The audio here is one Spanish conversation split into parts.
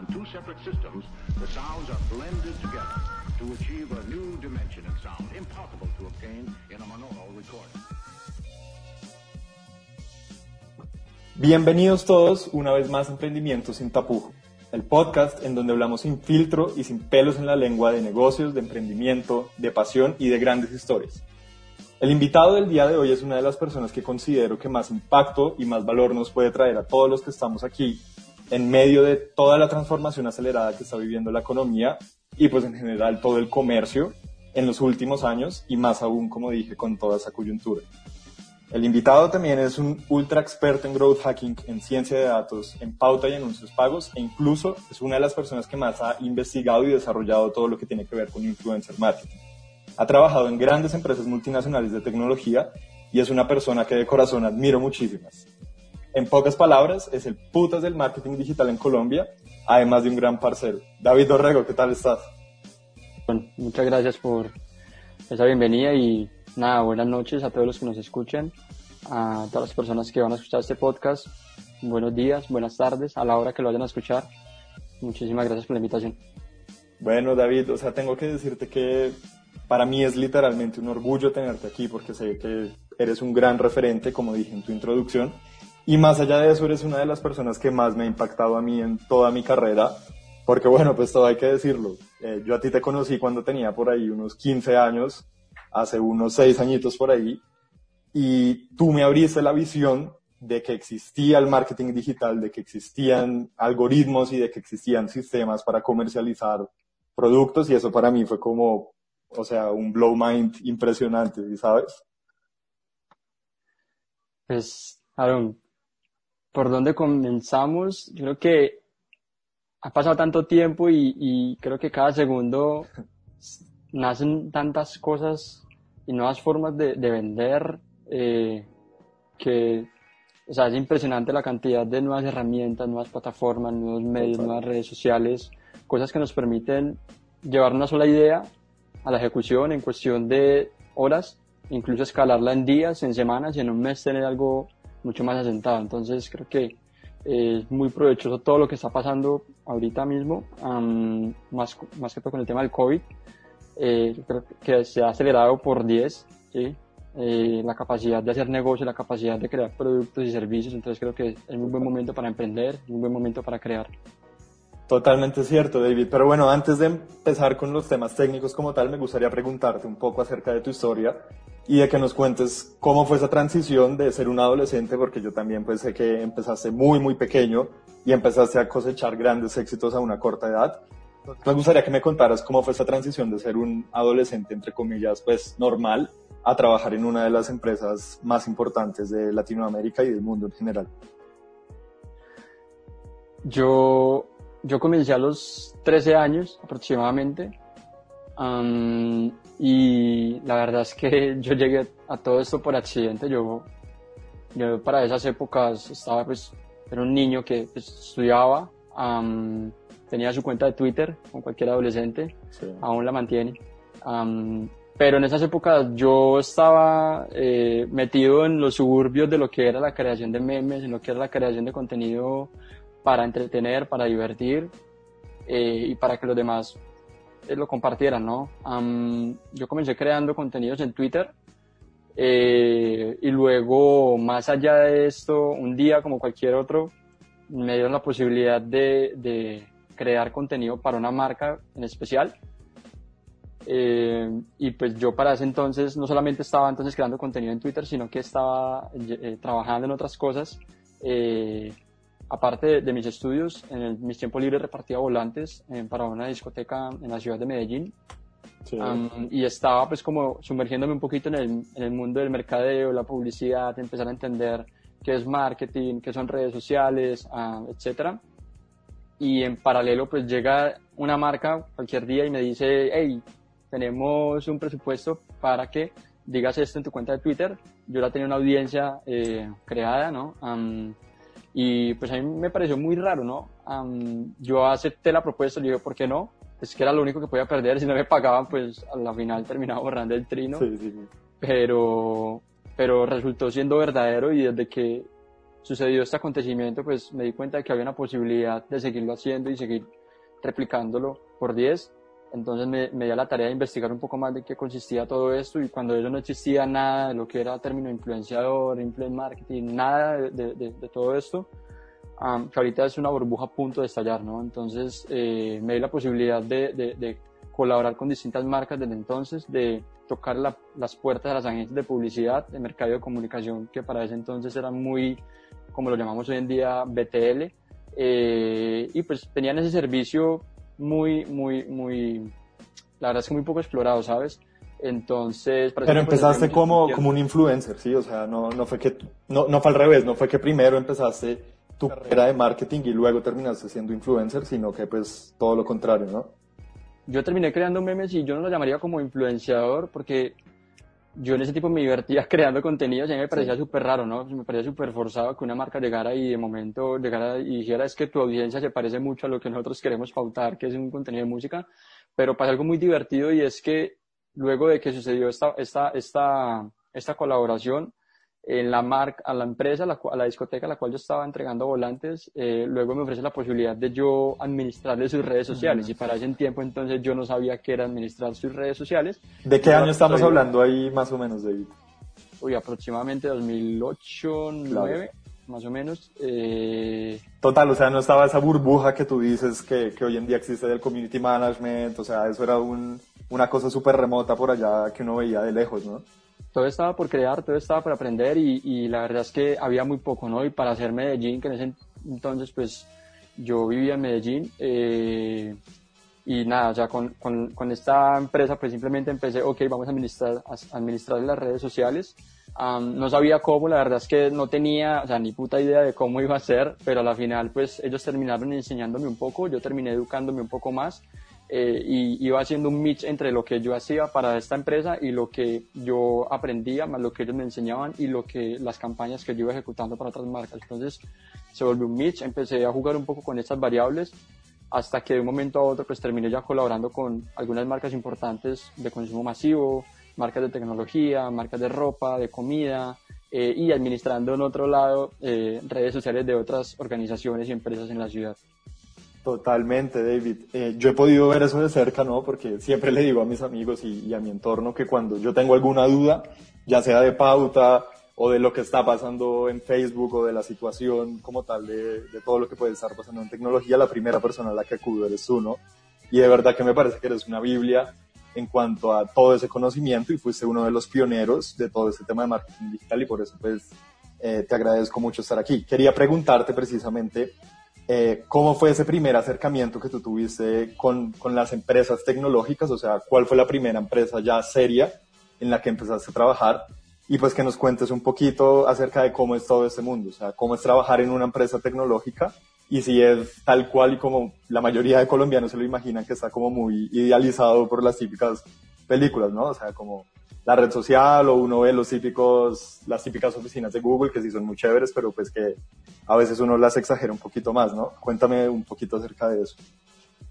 On two separate systems, the sounds are blended together to achieve a new dimension sound, impossible to obtain in a monaural recording. Bienvenidos todos una vez más a Emprendimiento sin tapujo, el podcast en donde hablamos sin filtro y sin pelos en la lengua de negocios, de emprendimiento, de pasión y de grandes historias. El invitado del día de hoy es una de las personas que considero que más impacto y más valor nos puede traer a todos los que estamos aquí en medio de toda la transformación acelerada que está viviendo la economía y pues en general todo el comercio en los últimos años y más aún, como dije, con toda esa coyuntura. El invitado también es un ultra experto en growth hacking, en ciencia de datos, en pauta y anuncios pagos e incluso es una de las personas que más ha investigado y desarrollado todo lo que tiene que ver con influencer marketing. Ha trabajado en grandes empresas multinacionales de tecnología y es una persona que de corazón admiro muchísimas. En pocas palabras, es el putas del marketing digital en Colombia, además de un gran parcero. David Dorrego, ¿qué tal estás? Bueno, muchas gracias por esa bienvenida y nada, buenas noches a todos los que nos escuchan, a todas las personas que van a escuchar este podcast. Buenos días, buenas tardes, a la hora que lo vayan a escuchar. Muchísimas gracias por la invitación. Bueno, David, o sea, tengo que decirte que para mí es literalmente un orgullo tenerte aquí porque sé que eres un gran referente, como dije en tu introducción. Y más allá de eso, eres una de las personas que más me ha impactado a mí en toda mi carrera. Porque bueno, pues todo hay que decirlo. Eh, yo a ti te conocí cuando tenía por ahí unos 15 años, hace unos 6 añitos por ahí. Y tú me abriste la visión de que existía el marketing digital, de que existían algoritmos y de que existían sistemas para comercializar productos. Y eso para mí fue como, o sea, un blow mind impresionante, ¿sabes? Pues, Aaron, ¿por dónde comenzamos? Yo creo que ha pasado tanto tiempo y, y creo que cada segundo nacen tantas cosas y nuevas formas de, de vender eh, que, o sea, es impresionante la cantidad de nuevas herramientas, nuevas plataformas, nuevos medios, nuevas redes sociales, cosas que nos permiten llevar una sola idea a la ejecución en cuestión de horas, incluso escalarla en días, en semanas y en un mes tener algo mucho más asentado. Entonces creo que es muy provechoso todo lo que está pasando ahorita mismo, um, más, más que todo con el tema del COVID. Eh, creo que se ha acelerado por 10, ¿sí? eh, la capacidad de hacer negocio, la capacidad de crear productos y servicios. Entonces creo que es un buen momento para emprender, un buen momento para crear. Totalmente cierto, David. Pero bueno, antes de empezar con los temas técnicos como tal, me gustaría preguntarte un poco acerca de tu historia y de que nos cuentes cómo fue esa transición de ser un adolescente, porque yo también pues sé que empezaste muy, muy pequeño y empezaste a cosechar grandes éxitos a una corta edad. Me gustaría que me contaras cómo fue esa transición de ser un adolescente, entre comillas, pues normal, a trabajar en una de las empresas más importantes de Latinoamérica y del mundo en general. Yo yo comencé a los 13 años aproximadamente um, y la verdad es que yo llegué a todo esto por accidente. Yo, yo para esas épocas estaba pues, era un niño que pues, estudiaba, um, tenía su cuenta de Twitter, como cualquier adolescente, sí. aún la mantiene. Um, pero en esas épocas yo estaba eh, metido en los suburbios de lo que era la creación de memes, en lo que era la creación de contenido para entretener, para divertir eh, y para que los demás eh, lo compartieran, ¿no? Yo comencé creando contenidos en Twitter eh, y luego, más allá de esto, un día como cualquier otro, me dieron la posibilidad de crear contenido para una marca en especial. y pues yo para ese entonces no solamente estaba entonces creando contenido en Twitter, sino que estaba trabajando en otras cosas aparte de, de, mis estudios, en el, mis tiempos libres repartía volantes eh, para una discoteca en la ciudad de Medellín. Sí. Um, y estaba pues como sumergiéndome un poquito en el, en el, mundo del mercadeo, la publicidad, empezar a entender qué es marketing, qué son redes sociales, uh, etcétera. Y en paralelo pues llega una marca cualquier día y me dice, hey, tenemos un presupuesto para que digas esto en tu cuenta de Twitter. Yo ya tenía una audiencia eh, creada, ¿no? Um, y pues a mí me pareció muy raro, ¿no? Um, yo acepté la propuesta, le dije, ¿por qué no? Es que era lo único que podía perder, si no me pagaban, pues a la final terminaba borrando el trino. Sí, sí, sí. Pero, pero resultó siendo verdadero y desde que sucedió este acontecimiento, pues me di cuenta de que había una posibilidad de seguirlo haciendo y seguir replicándolo por 10. Entonces me, me di a la tarea de investigar un poco más de qué consistía todo esto y cuando eso no existía nada de lo que era término influenciador, influence marketing, nada de, de, de todo esto, um, que ahorita es una burbuja a punto de estallar, ¿no? Entonces eh, me di la posibilidad de, de, colaborar con distintas marcas desde entonces, de tocar la, las puertas de las agencias de publicidad, de mercado de comunicación, que para ese entonces eran muy, como lo llamamos hoy en día, BTL, eh, y pues tenían ese servicio muy, muy, muy, la verdad es que muy poco explorado, ¿sabes? Entonces, pero empezaste como, como un influencer, ¿sí? O sea, no, no fue que, no, no fue al revés, no fue que primero empezaste tu carrera de marketing y luego terminaste siendo influencer, sino que pues todo lo contrario, ¿no? Yo terminé creando memes y yo no lo llamaría como influenciador porque yo en ese tipo me divertía creando contenidos y a mí me parecía súper raro, ¿no? Me parecía súper forzado que una marca llegara y de momento llegara y dijera es que tu audiencia se parece mucho a lo que nosotros queremos pautar, que es un contenido de música, pero pasa algo muy divertido y es que luego de que sucedió esta, esta, esta, esta colaboración, en la marca, a la empresa, a la, discoteca a la cual yo estaba entregando volantes, eh, luego me ofrece la posibilidad de yo administrarle sus redes sociales. Y para ese tiempo entonces yo no sabía qué era administrar sus redes sociales. ¿De qué año estamos hablando ahí más o menos, David? Uy, aproximadamente 2008, 2009, más o menos. Eh... Total, o sea, no estaba esa burbuja que tú dices que, que hoy en día existe del community management, o sea, eso era un, una cosa súper remota por allá que uno veía de lejos, ¿no? Todo estaba por crear, todo estaba por aprender y, y, la verdad es que había muy poco, ¿no? Y para hacer Medellín, que en ese entonces pues yo vivía en Medellín eh, y nada, o sea, con, con, con, esta empresa pues simplemente empecé, ok, vamos a administrar, a administrar las redes sociales. no sabía cómo, la verdad es que no tenía, o sea, ni puta idea de cómo iba a ser, pero a la final pues ellos terminaron enseñándome un poco, yo terminé educándome un poco más eh, y iba haciendo un mix entre lo que yo hacía para esta empresa y lo que yo aprendía, más lo que ellos me enseñaban y lo que las campañas que yo iba ejecutando para otras marcas. Entonces se volvió un mix, empecé a jugar un poco con estas variables hasta que de un momento a otro pues terminé ya colaborando con algunas marcas importantes de consumo masivo, marcas de tecnología, marcas de ropa, de comida eh, y administrando en otro lado eh, redes sociales de otras organizaciones y empresas en la ciudad. Totalmente, David. Eh, yo he podido ver eso de cerca, ¿no? Porque siempre le digo a mis amigos y, a mi entorno que cuando yo tengo alguna duda, ya sea de pauta o de lo que está pasando en Facebook o de la situación como tal de, todo lo que puede estar pasando en tecnología, la primera persona a la que acudo eres tú, ¿no? Y de verdad que me parece que eres una Biblia en cuanto a todo ese conocimiento y fuiste uno de los pioneros de todo este tema de marketing digital y por eso pues eh, te agradezco mucho estar aquí. Quería preguntarte precisamente eh, ¿Cómo fue ese primer acercamiento que tú tuviste con, con, las empresas tecnológicas? O sea, ¿cuál fue la primera empresa ya seria en la que empezaste a trabajar? Y pues que nos cuentes un poquito acerca de cómo es todo este mundo, o sea, cómo es trabajar en una empresa tecnológica y si es tal cual y como la mayoría de colombianos se lo imaginan que está como muy idealizado por las típicas películas, ¿no? O sea, como la red social o uno ve los típicos, las típicas oficinas de Google que sí son muy chéveres, pero pues que a veces uno las exagera un poquito más, ¿no? Cuéntame un poquito acerca de eso.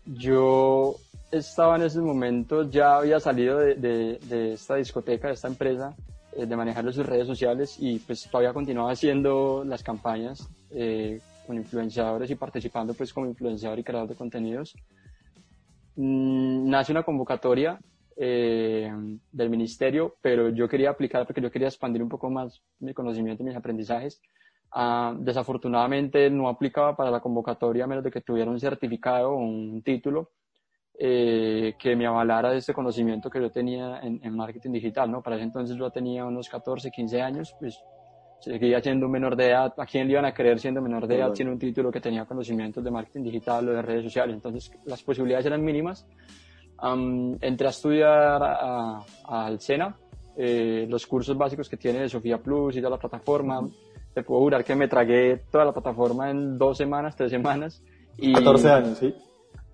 Yo estaba en ese momento, ya había salido de, de, esta discoteca, de esta empresa, eh, de manejar sus redes sociales y pues todavía continuaba haciendo las campañas eh, con influenciadores y participando pues como influenciador y creador de contenidos. Mm, nace una convocatoria eh, del ministerio, pero yo quería aplicar porque yo quería expandir un poco más mi conocimiento y mis aprendizajes. Ah, desafortunadamente no aplicaba para la convocatoria a menos de que tuviera un certificado o un título eh, que me avalara ese conocimiento que yo tenía en, marketing digital, ¿no? Para ese entonces yo tenía unos 14, 15 años, pues seguía siendo menor de edad. ¿A quién le iban a creer siendo menor de edad, siendo un título que tenía conocimientos de marketing digital o de redes sociales? Entonces las posibilidades eran mínimas entré a estudiar al SENA, eh, los cursos básicos que tiene de Sofía Plus y toda la plataforma. Te puedo jurar que me tragué toda la plataforma en dos semanas, tres semanas. Y, 14 años, ¿sí?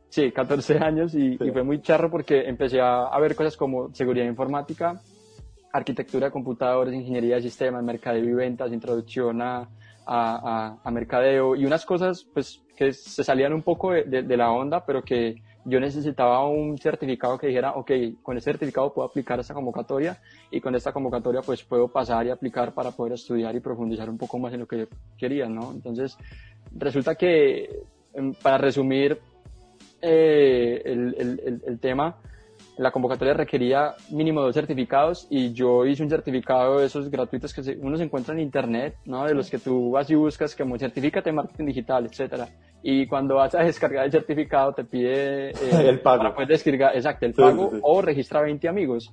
Sí, 14 años y, fue muy charro porque empecé a, ver cosas como seguridad informática, arquitectura de computadores, ingeniería de sistemas, mercadeo y ventas, introducción a, a, mercadeo y unas cosas pues que se salían un poco de, de la onda, pero que yo necesitaba un certificado que dijera, ok, con este certificado puedo aplicar esta convocatoria y con esta convocatoria pues puedo pasar y aplicar para poder estudiar y profundizar un poco más en lo que yo quería, ¿no? Entonces, resulta que, em, para resumir eh, el, el, el, tema, la convocatoria requería mínimo dos certificados y yo hice un certificado de esos gratuitos que uno se encuentra en internet, ¿no? De los que tú vas y buscas como certifícate en marketing digital, etcétera. Y cuando vas a descargar el certificado te pide eh, el pago. Para descargar, exacto, el pago o registra 20 amigos.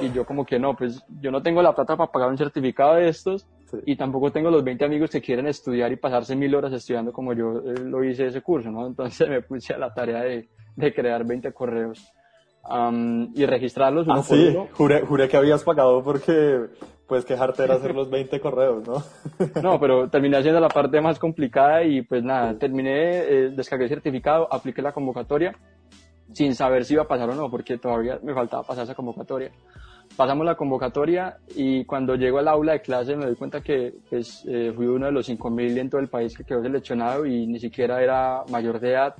Y yo como que no, pues yo no tengo la plata para pagar un certificado de estos y tampoco tengo los 20 amigos que quieren estudiar y pasarse mil horas estudiando como yo eh, lo hice ese curso, ¿no? Entonces me puse a la tarea de, de crear 20 correos y registrarlos uno ah, por sí. Juré, juré que habías pagado porque pues quejarte era hacer los 20 correos, ¿no? no, pero terminé haciendo la parte más complicada y pues nada, terminé, eh, descargué el certificado, apliqué la convocatoria sin saber si iba a pasar o no, porque todavía me faltaba pasar esa convocatoria. Pasamos la convocatoria y cuando llego al aula de clase me doy cuenta que pues, eh, fui uno de los 5.000 en todo el país que quedó seleccionado y ni siquiera era mayor de edad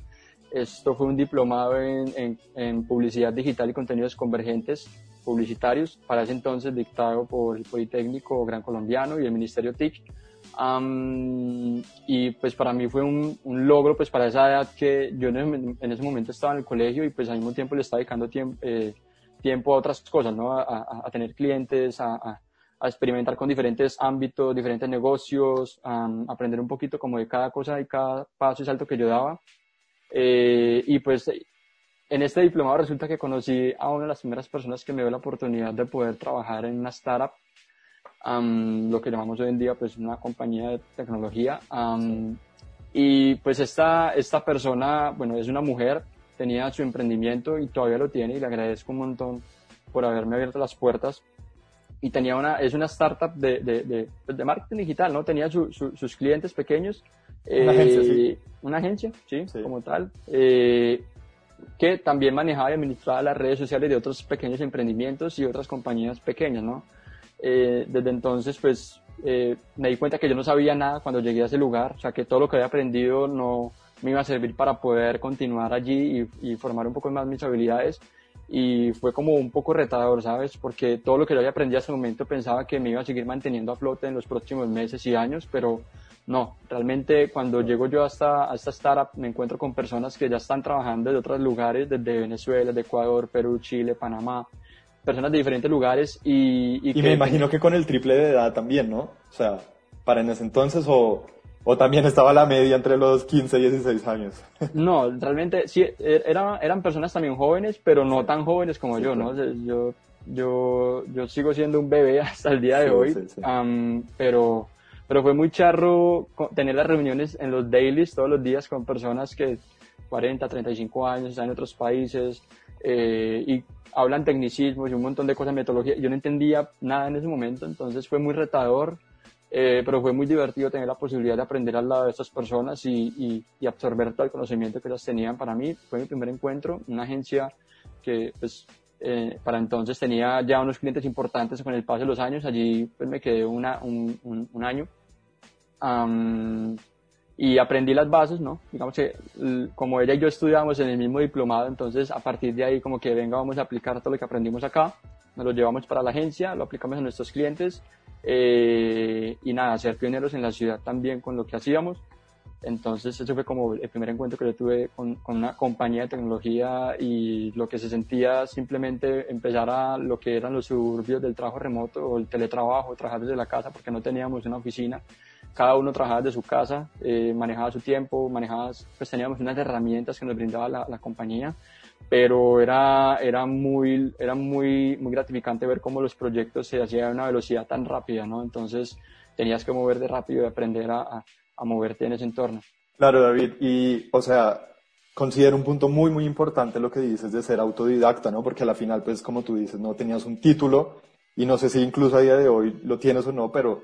esto fue un diplomado en, en, publicidad digital y contenidos convergentes publicitarios, para ese entonces dictado por el Politécnico Gran Colombiano y el Ministerio TIC. y pues para mí fue un, logro, pues para esa edad que yo en, ese momento estaba en el colegio y pues al mismo tiempo le estaba dedicando tiempo, eh, tiempo a otras cosas, ¿no? A, a, tener clientes, a, a, experimentar con diferentes ámbitos, diferentes negocios, a aprender un poquito como de cada cosa y cada paso y salto que yo daba. Eh, y pues en este diplomado resulta que conocí a una de las primeras personas que me dio la oportunidad de poder trabajar en una startup, lo que llamamos hoy en día pues una compañía de tecnología. y pues esta, esta persona, bueno, es una mujer, tenía su emprendimiento y todavía lo tiene y le agradezco un montón por haberme abierto las puertas. Y tenía una, es una startup de, de, de, pues, de marketing digital, ¿no? Tenía sus clientes pequeños una agencia, sí. Eh, una agencia, sí, como tal. Eh, que también manejaba y administraba las redes sociales de otros pequeños emprendimientos y otras compañías pequeñas, ¿no? Eh, desde entonces, pues, me di cuenta que yo no sabía nada cuando llegué a ese lugar, o sea, que todo lo que había aprendido no me iba a servir para poder continuar allí y, y formar un poco más mis habilidades y fue como un poco retador, ¿sabes? Porque todo lo que yo había aprendido hasta el momento pensaba que me iba a seguir manteniendo a flote en los próximos meses y años, pero no, realmente cuando llego yo hasta a esta startup me encuentro con personas que ya están trabajando de otros lugares, desde Venezuela, de Ecuador, Perú, Chile, Panamá, personas de diferentes lugares y... Y, me imagino que con el triple de edad también, ¿no? O sea, para en ese entonces o, o también estaba la media entre los 15 y 16 años. No, realmente sí, e, era, eran personas también jóvenes, pero no tan jóvenes como yo, ¿no? Yo, yo, yo sigo siendo un bebé hasta el día de hoy, pero pero fue muy charro tener las reuniones en los dailies todos los días con personas que 40, 35 años, están en otros países eh, y hablan tecnicismos y un montón de cosas, metodología. Yo no entendía nada en ese momento, entonces fue muy retador, eh, pero fue muy divertido tener la posibilidad de aprender al lado de estas personas y, y, absorber todo el conocimiento que ellas tenían. Para mí fue mi primer encuentro, una agencia que pues, eh, para entonces tenía ya unos clientes importantes con el paso de los años. Allí pues, me quedé una, un, un, un año y aprendí las bases, ¿no? Digamos que como ella y yo estudiamos en el mismo diplomado, entonces a partir de ahí como que venga, vamos a aplicar todo lo que aprendimos acá, nos lo llevamos para la agencia, lo aplicamos a nuestros clientes eh, y nada, ser pioneros en la ciudad también con lo que hacíamos. Entonces ese fue como el primer encuentro que yo tuve con, con, una compañía de tecnología y lo que se sentía simplemente empezar a lo que eran los suburbios del trabajo remoto o el teletrabajo, trabajar desde la casa porque no teníamos una oficina cada uno trabajaba de su casa, eh, manejaba su tiempo, manejaba, pues teníamos unas herramientas que nos brindaba la, compañía, pero era, era, muy, era muy, muy gratificante ver cómo los proyectos se hacían a una velocidad tan rápida, ¿no? Entonces tenías que moverte rápido y aprender a, a, a moverte en ese entorno. Claro, David, y o sea, considero un punto muy, muy importante lo que dices de ser autodidacta, ¿no? Porque a la final, pues como tú dices, no tenías un título y no sé si incluso a día de hoy lo tienes o no, pero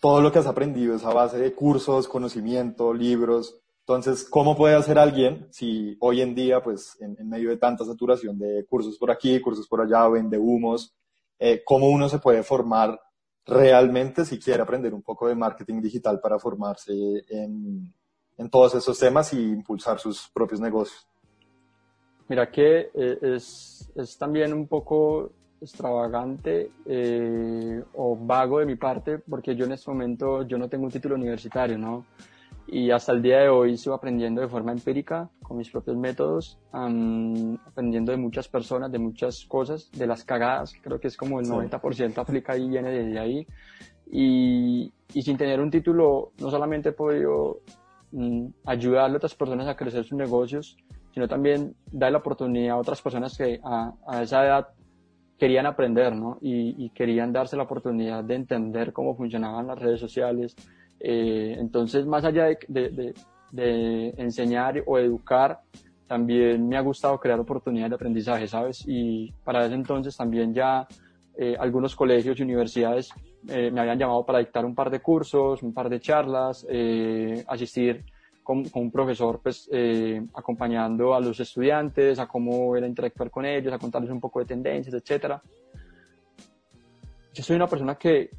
todo lo que has aprendido es a base de cursos, conocimiento, libros. Entonces, ¿cómo puede hacer alguien si hoy en día, pues, en, medio de tanta saturación de cursos por aquí, cursos por allá, vende humos, eh, cómo uno se puede formar realmente si quiere aprender un poco de marketing digital para formarse en, en todos esos temas y impulsar sus propios negocios? Mira que eh, es, es, también un poco extravagante eh, o vago de mi parte porque yo en este momento yo no tengo un título universitario, ¿no? Y hasta el día de hoy sigo aprendiendo de forma empírica, con mis propios métodos, aprendiendo de muchas personas, de muchas cosas, de las cagadas, creo que es como el 90% aplica y viene desde ahí. Y, y, sin tener un título, no solamente he podido mm, ayudarle a otras personas a crecer sus negocios, sino también dar la oportunidad a otras personas que a, a esa edad querían aprender, ¿no? Y, y, querían darse la oportunidad de entender cómo funcionaban las redes sociales, eh, entonces, más allá de, enseñar o educar, también me ha gustado crear oportunidades de aprendizaje, ¿sabes? Y para ese entonces también ya eh, algunos colegios y universidades eh, me habían llamado para dictar un par de cursos, un par de charlas, asistir con, un profesor, pues acompañando a los estudiantes, a cómo era interactuar con ellos, a contarles un poco de tendencias, etcétera. Yo soy una persona que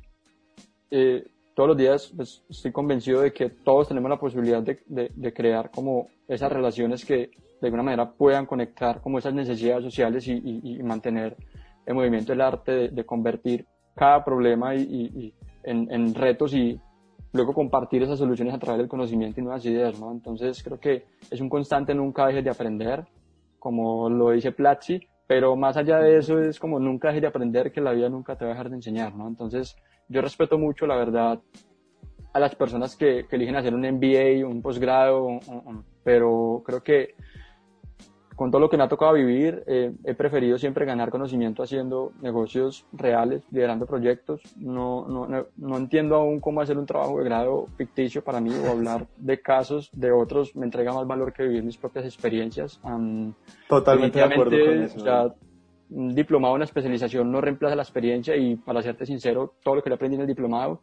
todos los días pues, estoy convencido de que todos tenemos la posibilidad de, de, crear como esas relaciones que de alguna manera puedan conectar como esas necesidades sociales y, y, mantener el movimiento del arte de, convertir cada problema y, en, en, retos y luego compartir esas soluciones a través del conocimiento y nuevas ideas, ¿no? Entonces creo que es un constante nunca dejes de aprender, como lo dice Platzi, pero más allá de eso es como nunca dejes de aprender que la vida nunca te va a dejar de enseñar, ¿no? Entonces yo respeto mucho, la verdad, a las personas que, eligen hacer un MBA, un posgrado, pero creo que con todo lo que me ha tocado vivir, eh, he preferido siempre ganar conocimiento haciendo negocios reales, liderando proyectos. No, no, no, entiendo aún cómo hacer un trabajo de grado ficticio para mí o hablar de casos de otros me entrega más valor que vivir mis propias experiencias. Totalmente de acuerdo con eso un diplomado, una especialización no reemplaza la experiencia y para serte sincero, todo lo que le aprendí en el diplomado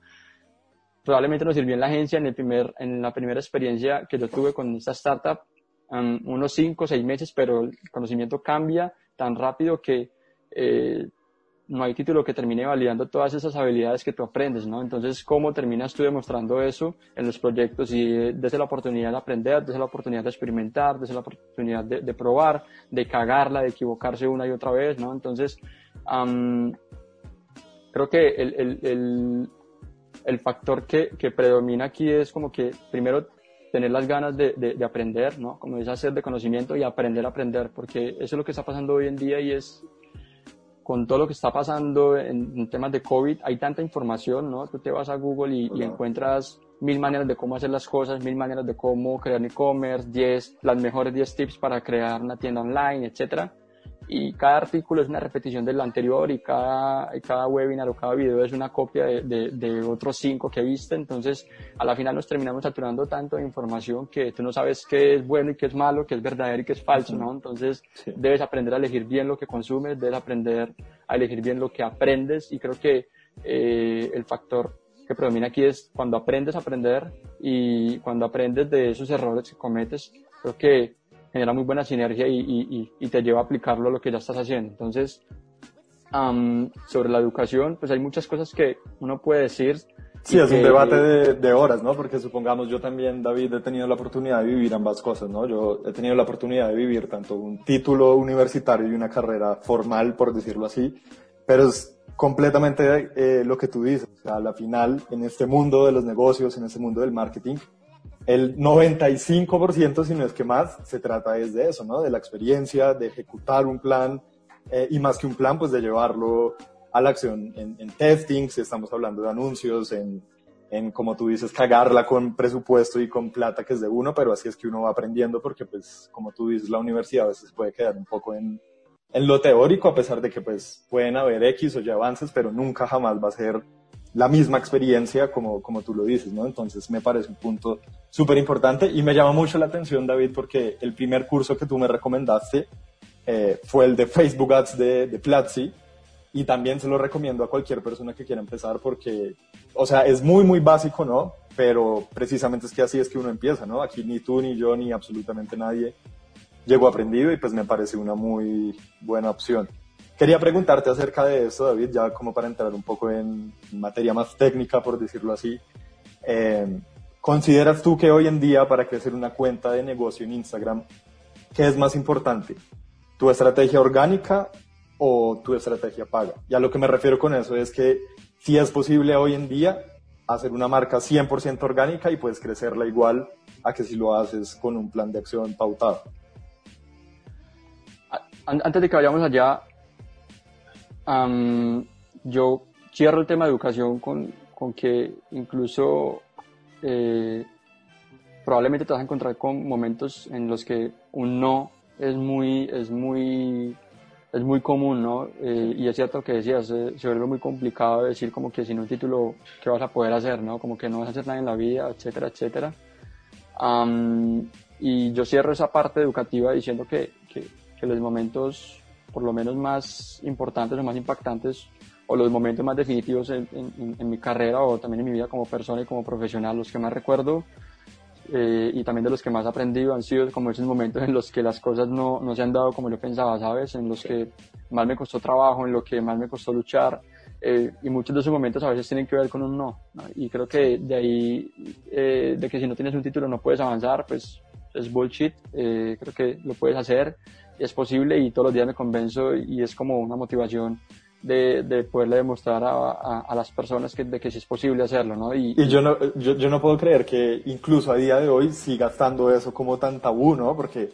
probablemente nos sirvió en la agencia en, el primer, en la primera experiencia que yo tuve con esta startup, unos cinco o seis meses, pero el conocimiento cambia tan rápido que eh, no hay título que termine validando todas esas habilidades que tú aprendes, ¿no? Entonces, ¿cómo terminas tú demostrando eso en los proyectos? Y eh, desde la oportunidad de aprender, desde la oportunidad de experimentar, desde la oportunidad de, probar, de cagarla, de equivocarse una y otra vez, ¿no? Entonces, creo que el, el, el, el factor que, que, predomina aquí es como que primero tener las ganas de, de, aprender, ¿no? Como es hacer de conocimiento y aprender a aprender, porque eso es lo que está pasando hoy en día y es con todo lo que está pasando en, temas de COVID, hay tanta información, ¿no? Tú te vas a Google y, y encuentras mil maneras de cómo hacer las cosas, mil maneras de cómo crear e-commerce, 10, las mejores 10 tips para crear una tienda online, etcétera y cada artículo es una repetición del anterior y cada, cada webinar o cada video es una copia de, de, otros cinco que viste. Entonces, a la final nos terminamos saturando tanto de información que tú no sabes qué es bueno y qué es malo, qué es verdadero y qué es falso, ¿no? Entonces, debes aprender a elegir bien lo que consumes, debes aprender a elegir bien lo que aprendes y creo que eh, el factor que predomina aquí es cuando aprendes a aprender y cuando aprendes de esos errores que cometes, creo que genera muy buena sinergia y, y, y, te lleva a aplicarlo a lo que ya estás haciendo. Entonces, sobre la educación, pues hay muchas cosas que uno puede decir. Sí, es un debate de, de, horas, ¿no? Porque supongamos yo también, David, he tenido la oportunidad de vivir ambas cosas, ¿no? Yo he tenido la oportunidad de vivir tanto un título universitario y una carrera formal, por decirlo así, pero es completamente eh, lo que tú dices. O sea, a la final, en este mundo de los negocios, en este mundo del marketing, el 95%, si no es que más, se trata es de eso, ¿no? De la experiencia, de ejecutar un plan eh, y más que un plan, pues de llevarlo a la acción en, en testing, si estamos hablando de anuncios, en, en, como tú dices, cagarla con presupuesto y con plata que es de uno, pero así es que uno va aprendiendo porque, pues, como tú dices, la universidad a veces puede quedar un poco en, en lo teórico, a pesar de que, pues, pueden haber X o Y avances, pero nunca jamás va a ser la misma experiencia como, como tú lo dices, ¿no? Entonces me parece un punto súper importante y me llama mucho la atención, David, porque el primer curso que tú me recomendaste eh, fue el de Facebook Ads de, de Platzi y también se lo recomiendo a cualquier persona que quiera empezar porque, o sea, es muy, muy básico, ¿no? Pero precisamente es que así es que uno empieza, ¿no? Aquí ni tú, ni yo, ni absolutamente nadie llegó aprendido y pues me parece una muy buena opción. Quería preguntarte acerca de eso, David, ya como para entrar un poco en materia más técnica, por decirlo así. Eh, ¿Consideras tú que hoy en día para crecer una cuenta de negocio en Instagram, qué es más importante? tu estrategia orgánica o tu estrategia paga. Y a lo que me refiero con eso es que si es posible hoy en día hacer una marca 100% orgánica y puedes crecerla igual a que si lo haces con un plan de acción pautado. Antes de que vayamos allá, yo cierro el tema de educación con, con que incluso eh, probablemente te vas a encontrar con momentos en los que un no es muy, es muy, es muy común, ¿no? Eh, y es cierto que decías, se vuelve muy complicado decir como que sin un título, ¿qué vas a poder hacer, no? Como que no vas a hacer nada en la vida, etcétera, etcétera. y yo cierro esa parte educativa diciendo que, que, que los momentos, por lo menos más importantes o más impactantes, o los momentos más definitivos en, en, en, mi carrera o también en mi vida como persona y como profesional, los que más recuerdo eh, y también de los que más he aprendido han sido como esos momentos en los que las cosas no, no se han dado como yo pensaba, ¿sabes? En los que más me costó trabajo, en lo que más me costó luchar. Eh, y muchos de esos momentos a veces tienen que ver con un no. Y creo que de ahí, eh, de que si no tienes un título no puedes avanzar, pues es bullshit. creo que lo puedes hacer, es posible y todos los días me convenzo y es como una motivación de, de poderle demostrar a, a, las personas que, de que sí es posible hacerlo, ¿no? Y, y yo, no, yo, yo, no puedo creer que incluso a día de hoy siga estando eso como tan tabú, ¿no? Porque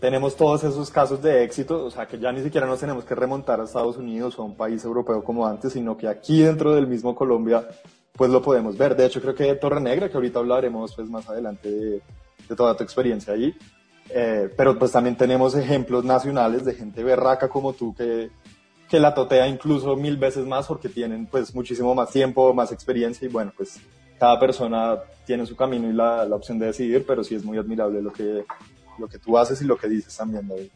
tenemos todos esos casos de éxito, o sea, que ya ni siquiera nos tenemos que remontar a Estados Unidos o a un país europeo como antes, sino que aquí dentro del mismo Colombia, pues lo podemos ver. De hecho, creo que Torre Negra, que ahorita hablaremos pues más adelante de, de toda tu experiencia allí, eh, pero pues también tenemos ejemplos nacionales de gente berraca como tú que que la totea incluso mil veces más porque tienen pues muchísimo más tiempo, más experiencia y bueno, pues cada persona tiene su camino y la, la opción de decidir, pero sí es muy admirable lo que, lo que tú haces y lo que dices también, David.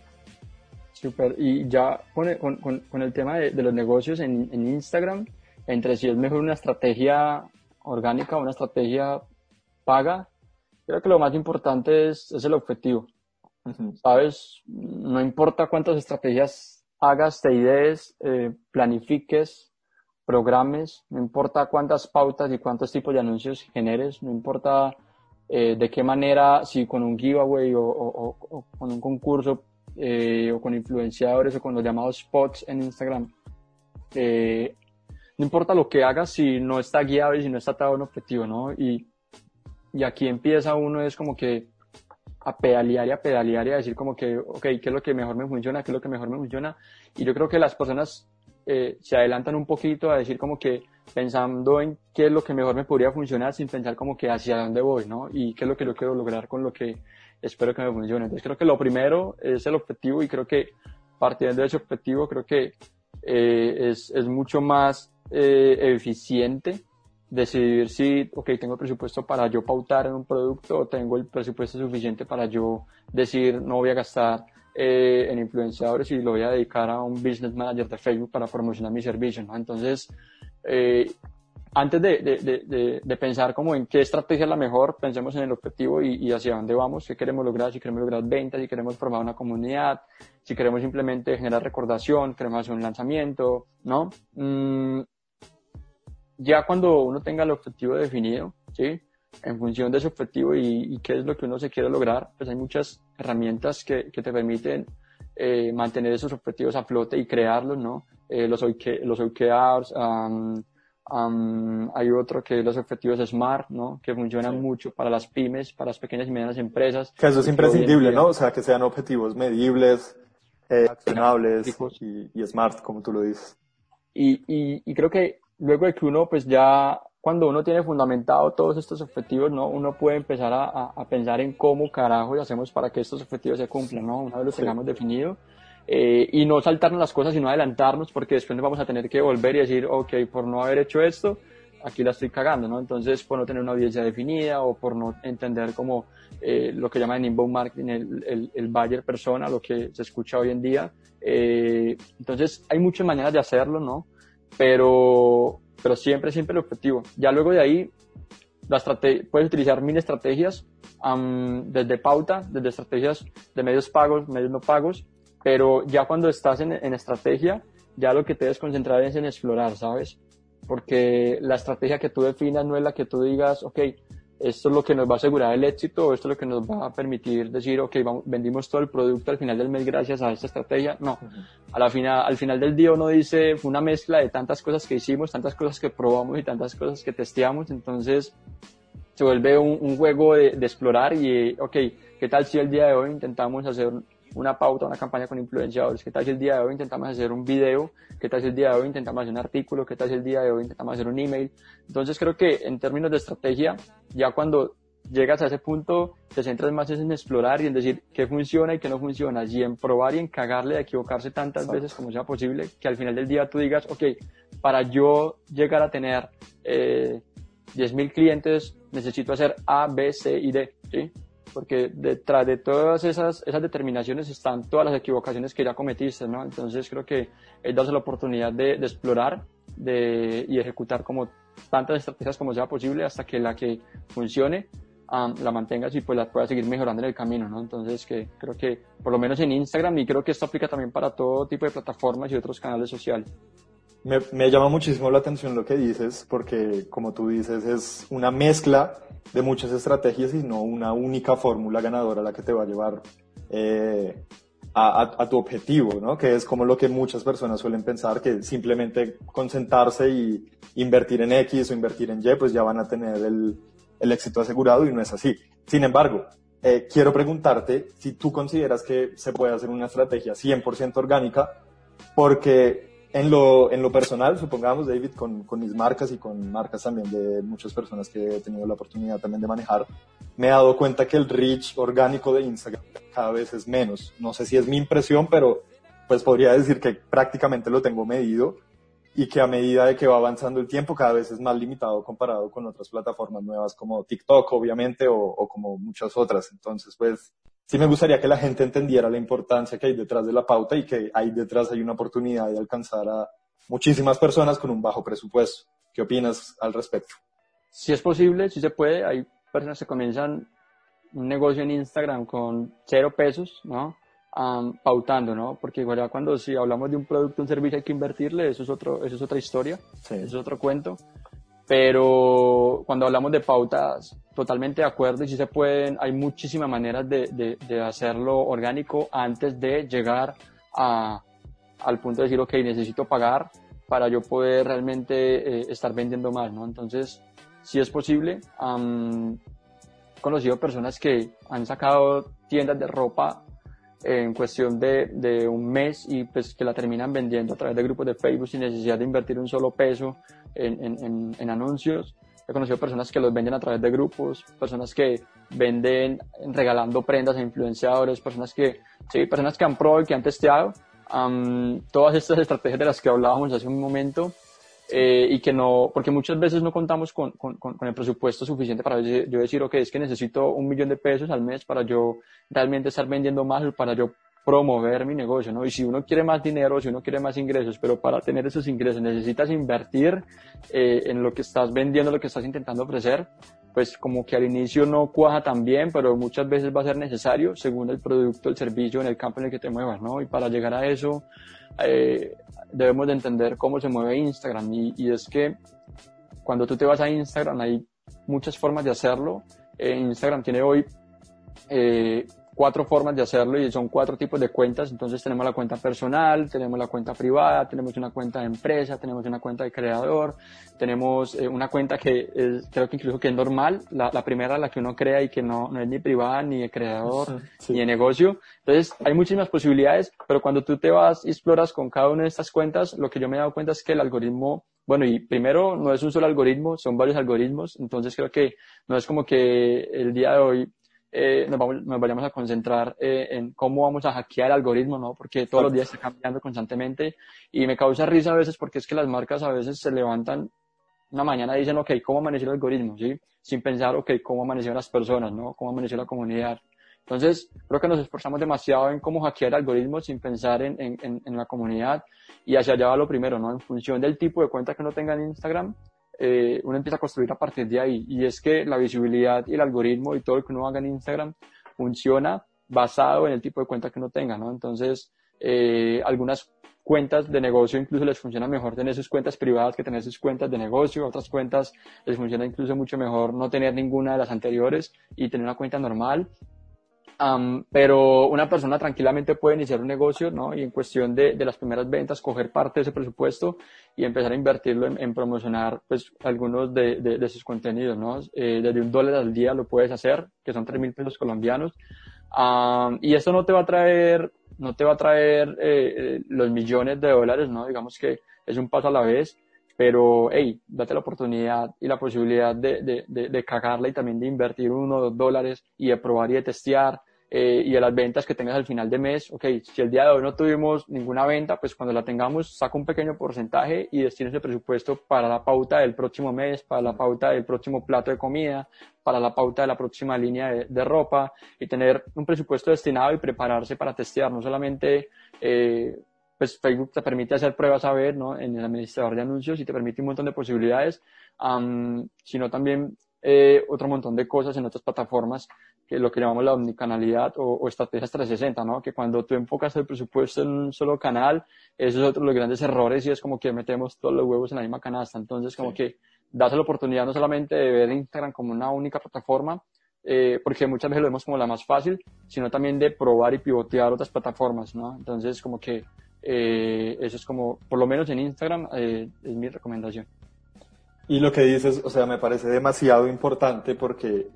Súper, y ya con, con, con el tema de, de los negocios en, en, Instagram, entre si es mejor una estrategia orgánica o una estrategia paga, creo que lo más importante es, es el objetivo. ¿Sabes? No importa cuántas estrategias hagas, te idees, eh, planifiques, programes, no importa cuántas pautas y cuántos tipos de anuncios generes, no importa eh, de qué manera, si con un giveaway o, con un concurso eh, o con influenciadores o con los llamados spots en Instagram. no importa lo que hagas si no está guiado y si no está atado a un objetivo, ¿no? Y, y aquí empieza uno, es como que a pedalear y a pedalear y a decir como que, ok, ¿qué es lo que mejor me funciona? ¿Qué es lo que mejor me funciona? Y yo creo que las personas eh, se adelantan un poquito a decir como que pensando en qué es lo que mejor me podría funcionar sin pensar como que hacia dónde voy, ¿no? Y qué es lo que yo quiero lograr con lo que espero que me funcione. Entonces creo que lo primero es el objetivo y creo que partiendo de ese objetivo creo que eh, es, es mucho más eh, eficiente decidir si, ok, tengo presupuesto para yo pautar en un producto o tengo el presupuesto suficiente para yo decir no voy a gastar eh, en influenciadores y lo voy a dedicar a un business manager de Facebook para promocionar mi servicio, ¿no? Entonces, eh, antes de, de, de, de, pensar como en qué estrategia es la mejor, pensemos en el objetivo y, y, hacia dónde vamos, qué queremos lograr, si queremos lograr ventas, si queremos formar una comunidad, si queremos simplemente generar recordación, queremos hacer un lanzamiento, ¿no? Mm, ya cuando uno tenga el objetivo definido, ¿sí? En función de ese objetivo y, qué es lo que uno se quiere lograr, pues hay muchas herramientas que, que te permiten eh, mantener esos objetivos a flote y crearlos, ¿no? Eh, los, los OKRs, um, um, hay otro que es los objetivos SMART, ¿no? Que funcionan mucho para las pymes, para las pequeñas y medianas empresas. Que eso es imprescindible, ¿no? O sea, que sean objetivos medibles, eh, accionables y, y, SMART, como tú lo dices. Y, y, y creo que luego de que uno, pues ya, cuando uno tiene fundamentado todos estos objetivos, ¿no? Uno puede empezar a, a pensar en cómo carajo hacemos para que estos objetivos se cumplan, ¿no? Una vez los tengamos definido. Eh, y no saltarnos las cosas, sino adelantarnos, porque después nos vamos a tener que volver y decir, ok, por no haber hecho esto, aquí la estoy cagando, ¿no? Entonces, por no tener una audiencia definida o por no entender como eh, lo que llaman en inbound marketing el, el, el, buyer persona, lo que se escucha hoy en día. Eh, entonces, hay muchas maneras de hacerlo, ¿no? Pero, pero siempre, siempre el objetivo. Ya luego de ahí, la puedes utilizar mil estrategias, desde pauta, desde estrategias de medios pagos, medios no pagos, pero ya cuando estás en, en estrategia, ya lo que te debes concentrar es en explorar, ¿sabes? Porque la estrategia que tú definas no es la que tú digas, ok, esto es lo que nos va a asegurar el éxito, esto es lo que nos va a permitir decir, ok, vamos, vendimos todo el producto al final del mes gracias a esta estrategia. No, a la final, al final del día uno dice, fue una mezcla de tantas cosas que hicimos, tantas cosas que probamos y tantas cosas que testeamos, entonces se vuelve un, un juego de, de, explorar y, ok, ¿qué tal si el día de hoy intentamos hacer una pauta, una campaña con influenciadores? ¿Qué tal si el día de hoy intentamos hacer un video? ¿Qué tal si el día de hoy intentamos hacer un artículo? ¿Qué tal si el día de hoy intentamos hacer un email? Entonces creo que en términos de estrategia, ya cuando llegas a ese punto, te centras más en explorar y en decir qué funciona y qué no funciona, y en probar y en cagarle, de equivocarse tantas veces como sea posible, que al final del día tú digas, ok, para yo llegar a tener eh, 10.000 clientes, necesito hacer A, B, C y D, ¿sí? Porque detrás de todas esas, esas determinaciones están todas las equivocaciones que ya cometiste, ¿no? Entonces creo que es darse la oportunidad de, de explorar de, y ejecutar como tantas estrategias como sea posible hasta que la que funcione um, la mantengas y pues la puedas seguir mejorando en el camino, ¿no? Entonces que creo que por lo menos en Instagram y creo que esto aplica también para todo tipo de plataformas y otros canales sociales. Me, me, llama muchísimo la atención lo que dices, porque como tú dices, es una mezcla de muchas estrategias y no una única fórmula ganadora la que te va a llevar eh, a, tu objetivo, ¿no? Que es como lo que muchas personas suelen pensar, que simplemente concentrarse y invertir en X o invertir en Y, pues ya van a tener el, el éxito asegurado y no es así. Sin embargo, eh, quiero preguntarte si tú consideras que se puede hacer una estrategia 100% orgánica, porque en lo, en lo personal, supongamos, David, con, con, mis marcas y con marcas también de muchas personas que he tenido la oportunidad también de manejar, me he dado cuenta que el reach orgánico de Instagram cada vez es menos. No sé si es mi impresión, pero pues podría decir que prácticamente lo tengo medido y que a medida de que va avanzando el tiempo cada vez es más limitado comparado con otras plataformas nuevas como TikTok, obviamente, o, o como muchas otras. Entonces, pues sí me gustaría que la gente entendiera la importancia que hay detrás de la pauta y que hay detrás hay una oportunidad de alcanzar a muchísimas personas con un bajo presupuesto. ¿Qué opinas al respecto? Si es posible, si se puede. Hay personas que comienzan un negocio en Instagram con cero pesos, ¿no? Um, pautando, ¿no? Porque igual cuando si hablamos de un producto, un servicio hay que invertirle, eso es otro, eso es otra historia, sí. eso es otro cuento. Pero cuando hablamos de pautas, totalmente de acuerdo y si se pueden, hay muchísimas maneras de, de, de hacerlo orgánico antes de llegar a, al punto de decir, ok, necesito pagar para yo poder realmente eh, estar vendiendo más, ¿no? Entonces, si es posible, um, he conocido personas que han sacado tiendas de ropa en cuestión de, de, un mes y pues que la terminan vendiendo a través de grupos de Facebook sin necesidad de invertir un solo peso en, en, en, anuncios. He conocido personas que los venden a través de grupos, personas que venden regalando prendas a influenciadores, personas que, sí, personas que han probado y que han testeado um, todas estas estrategias de las que hablábamos hace un momento eh, y que no, porque muchas veces no contamos con, con, con, el presupuesto suficiente para yo decir, ok, es que necesito un millón de pesos al mes para yo realmente estar vendiendo más, para yo promover mi negocio, ¿no? Y si uno quiere más dinero, si uno quiere más ingresos, pero para tener esos ingresos necesitas invertir eh, en lo que estás vendiendo, lo que estás intentando ofrecer, pues como que al inicio no cuaja tan bien, pero muchas veces va a ser necesario según el producto, el servicio, en el campo en el que te muevas, ¿no? Y para llegar a eso, eh, debemos de entender cómo se mueve Instagram y, y, es que cuando tú te vas a Instagram hay muchas formas de hacerlo. Eh, Instagram tiene hoy eh, cuatro formas de hacerlo y son cuatro tipos de cuentas. Entonces tenemos la cuenta personal, tenemos la cuenta privada, tenemos una cuenta de empresa, tenemos una cuenta de creador, tenemos eh, una cuenta que es, creo que incluso que es normal, la, la, primera la que uno crea y que no, no es ni privada, ni de creador, sí. ni de negocio. Entonces hay muchísimas posibilidades, pero cuando tú te vas y exploras con cada una de estas cuentas, lo que yo me he dado cuenta es que el algoritmo bueno, y primero no es un solo algoritmo, son varios algoritmos, entonces creo que no es como que el día de hoy eh, nos, vamos, nos, vayamos a concentrar eh, en cómo vamos a hackear el algoritmo, ¿no? Porque todos los días está cambiando constantemente y me causa risa a veces porque es que las marcas a veces se levantan una mañana y dicen, ok, ¿cómo amaneció el algoritmo? ¿Sí? Sin pensar, ok, ¿cómo amanecieron las personas? ¿No? ¿Cómo amaneció la comunidad? Entonces, creo que nos esforzamos demasiado en cómo hackear algoritmos sin pensar en, en, en la comunidad y hacia allá va lo primero, ¿no? En función del tipo de cuenta que uno tenga en Instagram, eh, uno empieza a construir a partir de ahí. Y es que la visibilidad y el algoritmo y todo lo que uno haga en Instagram funciona basado en el tipo de cuenta que uno tenga, ¿no? Entonces, eh, algunas cuentas de negocio incluso les funciona mejor tener sus cuentas privadas que tener sus cuentas de negocio, otras cuentas les funciona incluso mucho mejor no tener ninguna de las anteriores y tener una cuenta normal. Pero una persona tranquilamente puede iniciar un negocio, ¿no? Y en cuestión de, de las primeras ventas, coger parte de ese presupuesto y empezar a invertirlo en, promocionar, pues, algunos de, de, sus contenidos, ¿no? Eh, desde un dólar al día lo puedes hacer, que son tres mil pesos colombianos. y esto no te va a traer no te va a traer eh, eh, los millones de dólares, ¿no? Digamos que es un paso a la vez, pero, hey, date la oportunidad y la posibilidad de, de, de, de cagarla y también de invertir uno o dos dólares y de probar y de testear eh, y de las ventas que tengas al final de mes, ok, si el día de hoy no tuvimos ninguna venta, pues cuando la tengamos saca un pequeño porcentaje y destina ese presupuesto para la pauta del próximo mes, para la pauta del próximo plato de comida, para la pauta de la próxima línea de, ropa y tener un presupuesto destinado y prepararse para testear, no solamente... Eh, pues Facebook te permite hacer pruebas a ver ¿no? en el administrador de anuncios y te permite un montón de posibilidades, sino también eh, otro montón de cosas en otras plataformas que lo que llamamos la omnicanalidad o, o, estrategias 360, ¿no? Que cuando tú enfocas el presupuesto en un solo canal, esos son otros los grandes errores y es como que metemos todos los huevos en la misma canasta. Entonces, como que das la oportunidad no solamente de ver Instagram como una única plataforma, eh, porque muchas veces lo vemos como la más fácil, sino también de probar y pivotear otras plataformas, ¿no? Entonces, como que eh, eso es como, por lo menos en Instagram, eh, es mi recomendación. Y lo que dices, o sea, me parece demasiado importante porque,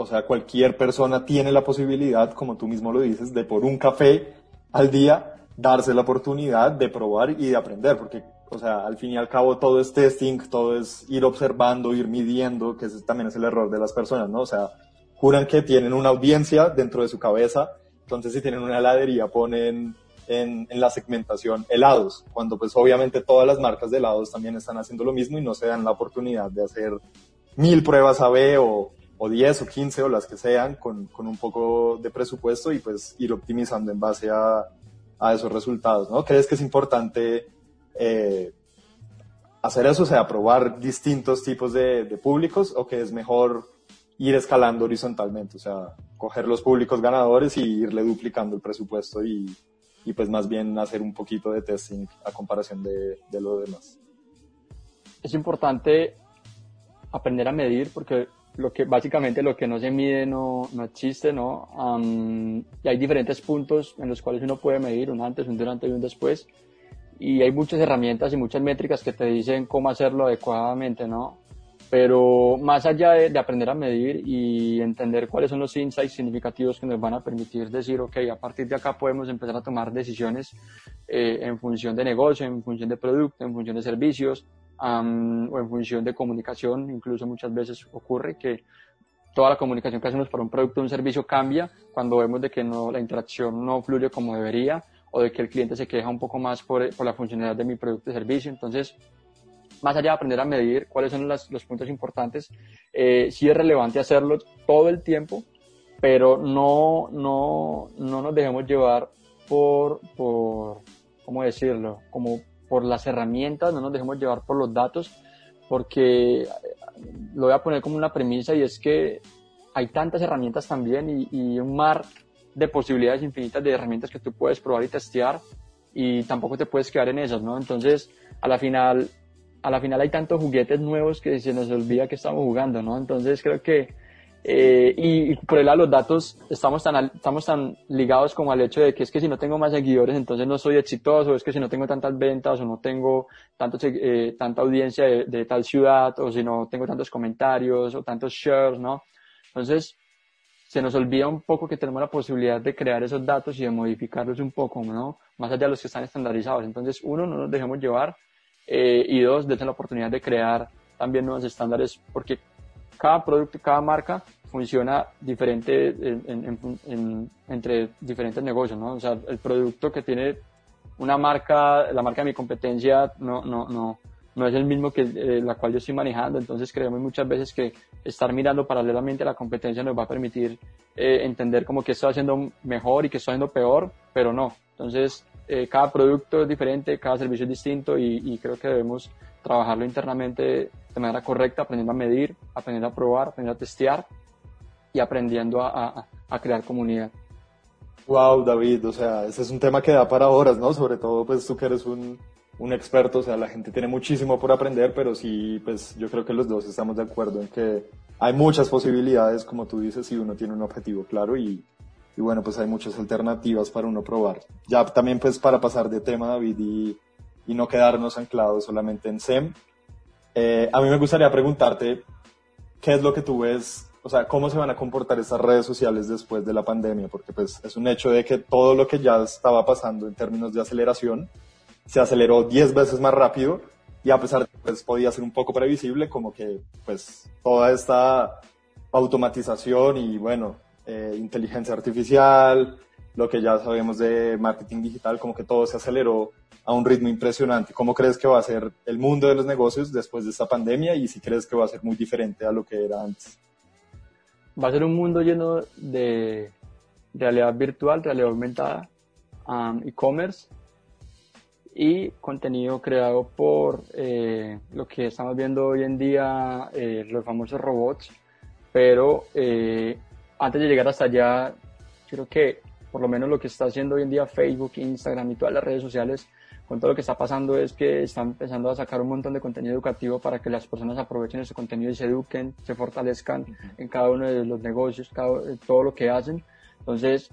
o sea, cualquier persona tiene la posibilidad, como tú mismo lo dices, de por un café al día darse la oportunidad de probar y de aprender, porque, o sea, al fin y al cabo todo es testing, todo es ir observando, ir midiendo, que ese también es el error de las personas, ¿no? O sea, juran que tienen una audiencia dentro de su cabeza, entonces si tienen una heladería ponen en, la segmentación helados, cuando pues obviamente todas las marcas de helados también están haciendo lo mismo y no se dan la oportunidad de hacer mil pruebas AB o, o 10 o 15 o las que sean con, con, un poco de presupuesto y pues ir optimizando en base a, a esos resultados, ¿no? ¿Crees que es importante eh, hacer eso, o sea, probar distintos tipos de, de públicos o que es mejor ir escalando horizontalmente, o sea, coger los públicos ganadores y irle duplicando el presupuesto y, y pues más bien hacer un poquito de testing a comparación de, de lo demás. Es importante aprender a medir porque lo que básicamente lo que no se mide no, no existe, ¿no? y hay diferentes puntos en los cuales uno puede medir, un antes, un durante y un después. Y hay muchas herramientas y muchas métricas que te dicen cómo hacerlo adecuadamente, ¿no? Pero más allá de, aprender a medir y entender cuáles son los insights significativos que nos van a permitir decir, ok, a partir de acá podemos empezar a tomar decisiones eh, en función de negocio, en función de producto, en función de servicios o en función de comunicación. Incluso muchas veces ocurre que toda la comunicación que hacemos para un producto o un servicio cambia cuando vemos de que no, la interacción no fluye como debería o de que el cliente se queja un poco más por, por la funcionalidad de mi producto o servicio. Entonces, más allá de aprender a medir cuáles son los puntos importantes, eh, sí es relevante hacerlo todo el tiempo, pero no, no, no nos dejemos llevar por, por, ¿cómo decirlo? Como por las herramientas, no nos dejemos llevar por los datos, porque eh, lo voy a poner como una premisa y es que hay tantas herramientas también y, un mar de posibilidades infinitas de herramientas que tú puedes probar y testear y tampoco te puedes quedar en esas, ¿no? Entonces, a la final, a la final hay tantos juguetes nuevos que se nos olvida que estamos jugando, ¿no? Entonces creo que, eh, y, por el lado de los datos, estamos tan, estamos tan ligados como al hecho de que es que si no tengo más seguidores, entonces no soy exitoso, es que si no tengo tantas ventas o no tengo tantos, eh, tanta audiencia de, de, tal ciudad, o si no tengo tantos comentarios o tantos shares, ¿no? Entonces, se nos olvida un poco que tenemos la posibilidad de crear esos datos y de modificarlos un poco, ¿no? Más allá de los que están estandarizados. Entonces, uno, no nos dejemos llevar eh, y dos, desde la oportunidad de crear también nuevos estándares, porque cada producto, cada marca funciona diferente entre diferentes negocios, ¿no? O sea, el producto que tiene una marca, la marca de mi competencia, no, no, no, no es el mismo que eh, la cual yo estoy manejando, entonces creemos muchas veces que estar mirando paralelamente a la competencia nos va a permitir eh, entender como que estoy haciendo mejor y que estoy haciendo peor, pero no. Entonces, eh, cada producto es diferente, cada servicio es distinto y, creo que debemos trabajarlo internamente de manera correcta, aprendiendo a medir, aprendiendo a probar, aprendiendo a testear y aprendiendo a, crear comunidad. Wow, David, o sea, ese es un tema que da para horas, ¿no? Sobre todo, pues tú que eres un, un experto, o sea, la gente tiene muchísimo por aprender, pero sí, pues yo creo que los dos estamos de acuerdo en que hay muchas posibilidades, como tú dices, si uno tiene un objetivo claro y, y bueno, pues hay muchas alternativas para uno probar. Ya también pues para pasar de tema, David, y, y no quedarnos anclados solamente en SEM, eh, a mí me gustaría preguntarte, ¿qué es lo que tú ves? O sea, ¿cómo se van a comportar estas redes sociales después de la pandemia? Porque pues es un hecho de que todo lo que ya estaba pasando en términos de aceleración, se aceleró 10 veces más rápido y a pesar de que pues, podía ser un poco previsible, como que pues toda esta automatización y bueno, eh, inteligencia artificial, lo que ya sabemos de marketing digital, como que todo se aceleró a un ritmo impresionante. ¿Cómo crees que va a ser el mundo de los negocios después de esta pandemia y si crees que va a ser muy diferente a lo que era antes? Va a ser un mundo lleno de realidad virtual, realidad aumentada, um, e-commerce, y contenido creado por eh, lo que estamos viendo hoy en día, eh, los famosos robots, pero eh, antes de llegar hasta allá, creo que por lo menos lo que está haciendo hoy en día Facebook, Instagram y todas las redes sociales, con todo lo que está pasando es que están empezando a sacar un montón de contenido educativo para que las personas aprovechen ese contenido y se eduquen, se fortalezcan en cada uno de los negocios, cada, todo lo que hacen. Entonces,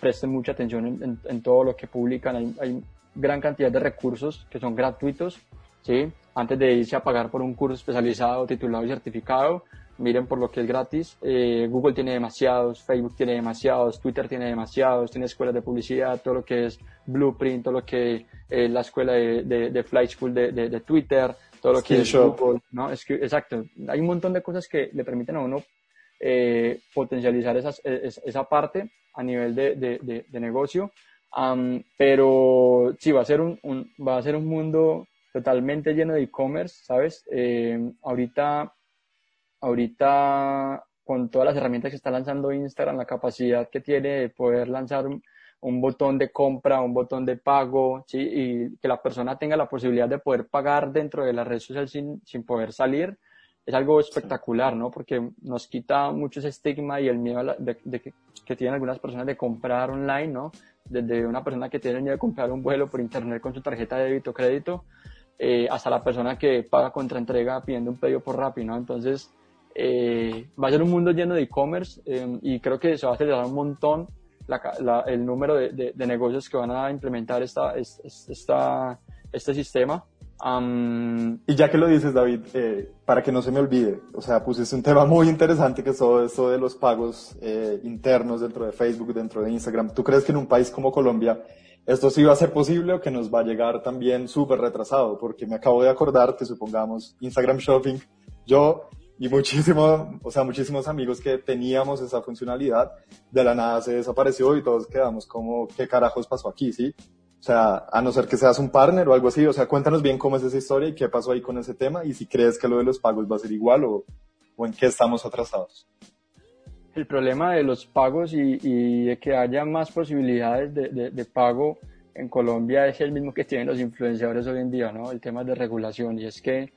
presten mucha atención en, todo lo que publican. Hay, hay gran cantidad de recursos que son gratuitos, ¿sí? Antes de irse a pagar por un curso especializado, titulado y certificado, miren por lo que es gratis. Eh, Google tiene demasiados, Facebook tiene demasiados, Twitter tiene demasiados, tiene escuelas de publicidad, todo lo que es Blueprint, todo lo que es eh, la escuela de, de, Flight School de, de, Twitter, todo lo que es Google, ¿no? Es que, exacto, hay un montón de cosas que le permiten a uno eh, potencializar esas, esa parte a nivel de, negocio pero sí, va a ser un, va a ser un mundo totalmente lleno de e-commerce, ¿sabes? Eh, ahorita, ahorita, con todas las herramientas que está lanzando Instagram, la capacidad que tiene de poder lanzar un, botón de compra, un botón de pago, ¿sí? Y que la persona tenga la posibilidad de poder pagar dentro de la red social sin, sin poder salir, es algo espectacular, ¿no? Porque nos quita mucho ese estigma y el miedo de, que, que, tienen algunas personas de comprar online, ¿no? desde una persona que tiene miedo de comprar un vuelo por internet con su tarjeta de débito o crédito, eh, hasta la persona que paga contra entrega pidiendo un pedido por Rappi, ¿no? Entonces, eh, va a ser un mundo lleno de e-commerce eh, y creo que se va a acelerar un montón el número de, de, negocios que van a implementar esta, esta, este sistema y ya que lo dices, David, eh, para que no se me olvide, o sea, pusiste un tema muy interesante que es todo esto de los pagos eh, internos dentro de Facebook, dentro de Instagram. ¿Tú crees que en un país como Colombia esto sí va a ser posible o que nos va a llegar también súper retrasado? Porque me acabo de acordar que supongamos Instagram Shopping, yo y muchísimo, o sea, muchísimos amigos que teníamos esa funcionalidad, de la nada se desapareció y todos quedamos como, ¿qué carajos pasó aquí? ¿Sí? O sea, a no ser que seas un partner o algo así, o sea, cuéntanos bien cómo es esa historia y qué pasó ahí con ese tema y si crees que lo de los pagos va a ser igual o, o en qué estamos atrasados. El problema de los pagos y, y de que haya más posibilidades de, de, de, pago en Colombia es el mismo que tienen los influenciadores hoy en día, ¿no? El tema de regulación y es que,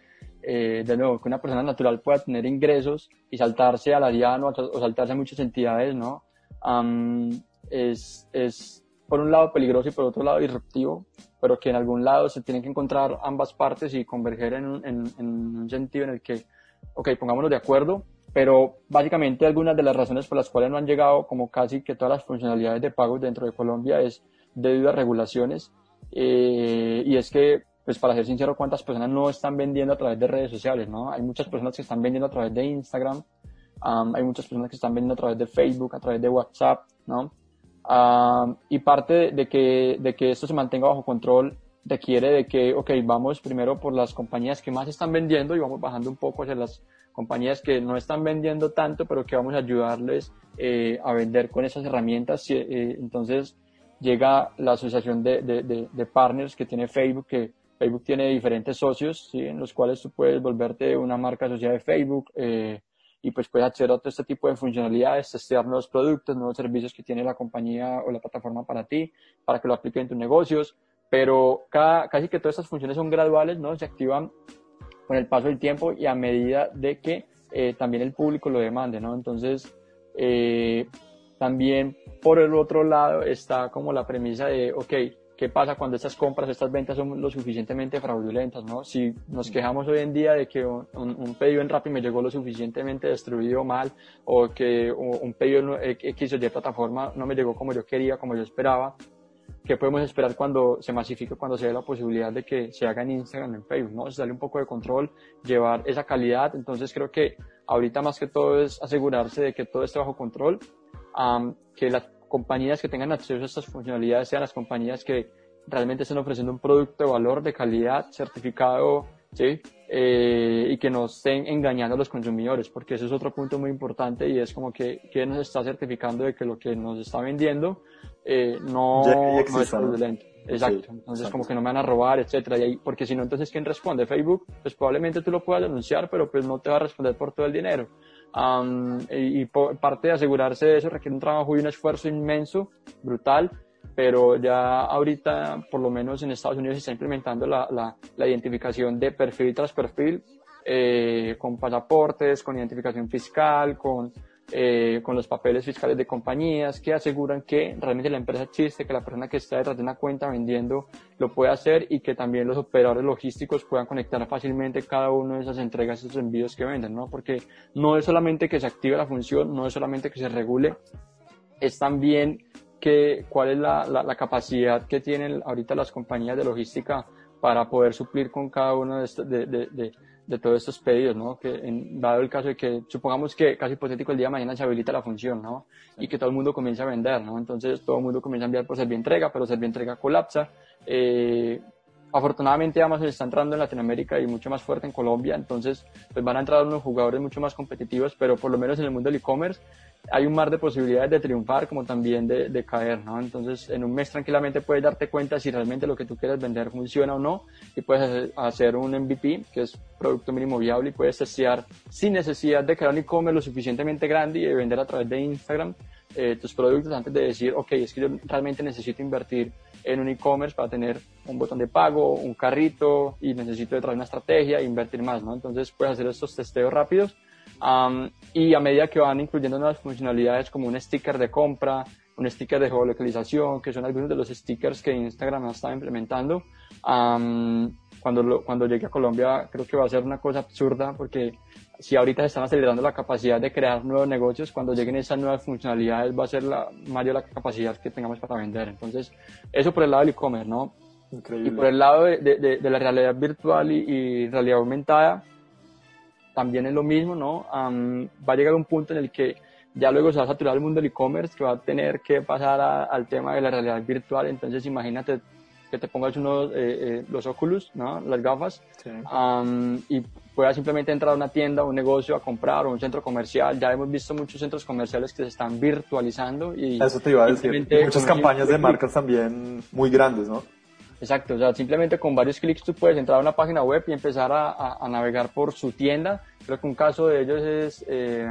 eh, de nuevo, que una persona natural pueda tener ingresos y saltarse a la o, saltarse a muchas entidades, ¿no? es, es por un lado peligroso y por otro lado disruptivo, pero que en algún lado se tienen que encontrar ambas partes y converger en un, en, un sentido en el que, ok, pongámonos de acuerdo, pero básicamente algunas de las razones por las cuales no han llegado como casi que todas las funcionalidades de pagos dentro de Colombia es debido a regulaciones eh, y es que pues para ser sincero, cuántas personas no están vendiendo a través de redes sociales, ¿no? Hay muchas personas que están vendiendo a través de Instagram, hay muchas personas que están vendiendo a través de Facebook, a través de WhatsApp, ¿no? y parte de que, de que esto se mantenga bajo control requiere de que, ok, vamos primero por las compañías que más están vendiendo y vamos bajando un poco hacia las compañías que no están vendiendo tanto, pero que vamos a ayudarles eh, a vender con esas herramientas. Eh, entonces llega la asociación de, de, partners que tiene Facebook, que Facebook tiene diferentes socios, ¿sí? en los cuales tú puedes volverte una marca asociada de Facebook. Eh, y pues puedes acceder a todo este tipo de funcionalidades, testear nuevos productos, nuevos servicios que tiene la compañía o la plataforma para ti, para que lo apliquen en tus negocios, pero cada, casi que todas estas funciones son graduales, ¿no? Se activan con el paso del tiempo y a medida de que eh, también el público lo demande, ¿no? Entonces, eh, también por el otro lado está como la premisa de, ok, ¿qué pasa cuando estas compras, estas ventas son lo suficientemente fraudulentas, no? Si nos quejamos hoy en día de que un, un pedido en Rappi me llegó lo suficientemente destruido mal, o que un pedido en X o Y plataforma no me llegó como yo quería, como yo esperaba, ¿qué podemos esperar cuando se masifique, cuando se dé la posibilidad de que se haga en Instagram, en Facebook, ¿no? darle un poco de control, llevar esa calidad. Entonces creo que ahorita más que todo es asegurarse de que todo esté bajo control, que las compañías que tengan acceso a estas funcionalidades sean las compañías que realmente estén ofreciendo un producto de valor, de calidad, certificado, ¿sí? Eh, y que no estén engañando a los consumidores, porque ese es otro punto muy importante y es como que quién nos está certificando de que lo que nos está vendiendo eh, no, no, es fraudulento. Exacto. entonces, como que no me van a robar, etcétera. Y ahí, porque si no, entonces, ¿quién responde? Facebook, pues probablemente tú lo puedas denunciar, pero pues no te va a responder por todo el dinero y, parte de asegurarse de eso requiere un trabajo y un esfuerzo inmenso, brutal, pero ya ahorita, por lo menos en Estados Unidos, se está implementando la, la, la identificación de perfil tras perfil, eh, con pasaportes, con identificación fiscal, con eh, con los papeles fiscales de compañías que aseguran que realmente la empresa existe, que la persona que está detrás de una cuenta vendiendo lo puede hacer y que también los operadores logísticos puedan conectar fácilmente cada uno de esas entregas, esos envíos que venden, ¿no? Porque no es solamente que se active la función, no es solamente que se regule, es también que cuál es la, la, capacidad que tienen ahorita las compañías de logística para poder suplir con cada uno de, de, de, de todos estos pedidos, ¿no? Que en, dado el caso de que, supongamos que casi hipotético el día de mañana se habilita la función, ¿no? Y que todo el mundo comienza a vender, ¿no? Entonces todo el mundo comienza a enviar por entrega, pero entrega colapsa. Eh, afortunadamente Amazon está entrando en Latinoamérica y mucho más fuerte en Colombia, entonces pues van a entrar unos jugadores mucho más competitivos, pero por lo menos en el mundo del e-commerce hay un mar de posibilidades de triunfar como también de, de, caer, ¿no? Entonces, en un mes tranquilamente puedes darte cuenta si realmente lo que tú quieres vender funciona o no y puedes hacer un MVP, que es producto mínimo viable, y puedes testear sin necesidad de crear un e-commerce lo suficientemente grande y de vender a través de Instagram eh, tus productos antes de decir, ok, es que yo realmente necesito invertir en un e-commerce para tener un botón de pago, un carrito y necesito detrás una estrategia e invertir más, ¿no? Entonces puedes hacer estos testeos rápidos y a medida que van incluyendo nuevas funcionalidades como un sticker de compra, un sticker de geolocalización, que son algunos de los stickers que Instagram está implementando, cuando, cuando llegue a Colombia creo que va a ser una cosa absurda porque si ahorita se están acelerando la capacidad de crear nuevos negocios, cuando lleguen esas nuevas funcionalidades va a ser la mayor la capacidad que tengamos para vender. Entonces, eso por el lado del e-commerce, ¿no? Increíble. Y por el lado de, de, de la realidad virtual y, y realidad aumentada, también es lo mismo, ¿no? va a llegar un punto en el que ya luego se va a saturar el mundo del e-commerce, que va a tener que pasar al tema de la realidad virtual. Entonces, imagínate que te pongas unos, eh, eh, los Oculus, ¿no? Las gafas, y puedas simplemente entrar a una tienda, un negocio a comprar o un centro comercial. Ya hemos visto muchos centros comerciales que se están virtualizando y... Eso te iba a decir. muchas campañas de marcas también muy grandes, ¿no? Exacto, o sea, simplemente con varios clics tú puedes entrar a una página web y empezar a, a, navegar por su tienda. Creo que un caso de ellos es, eh,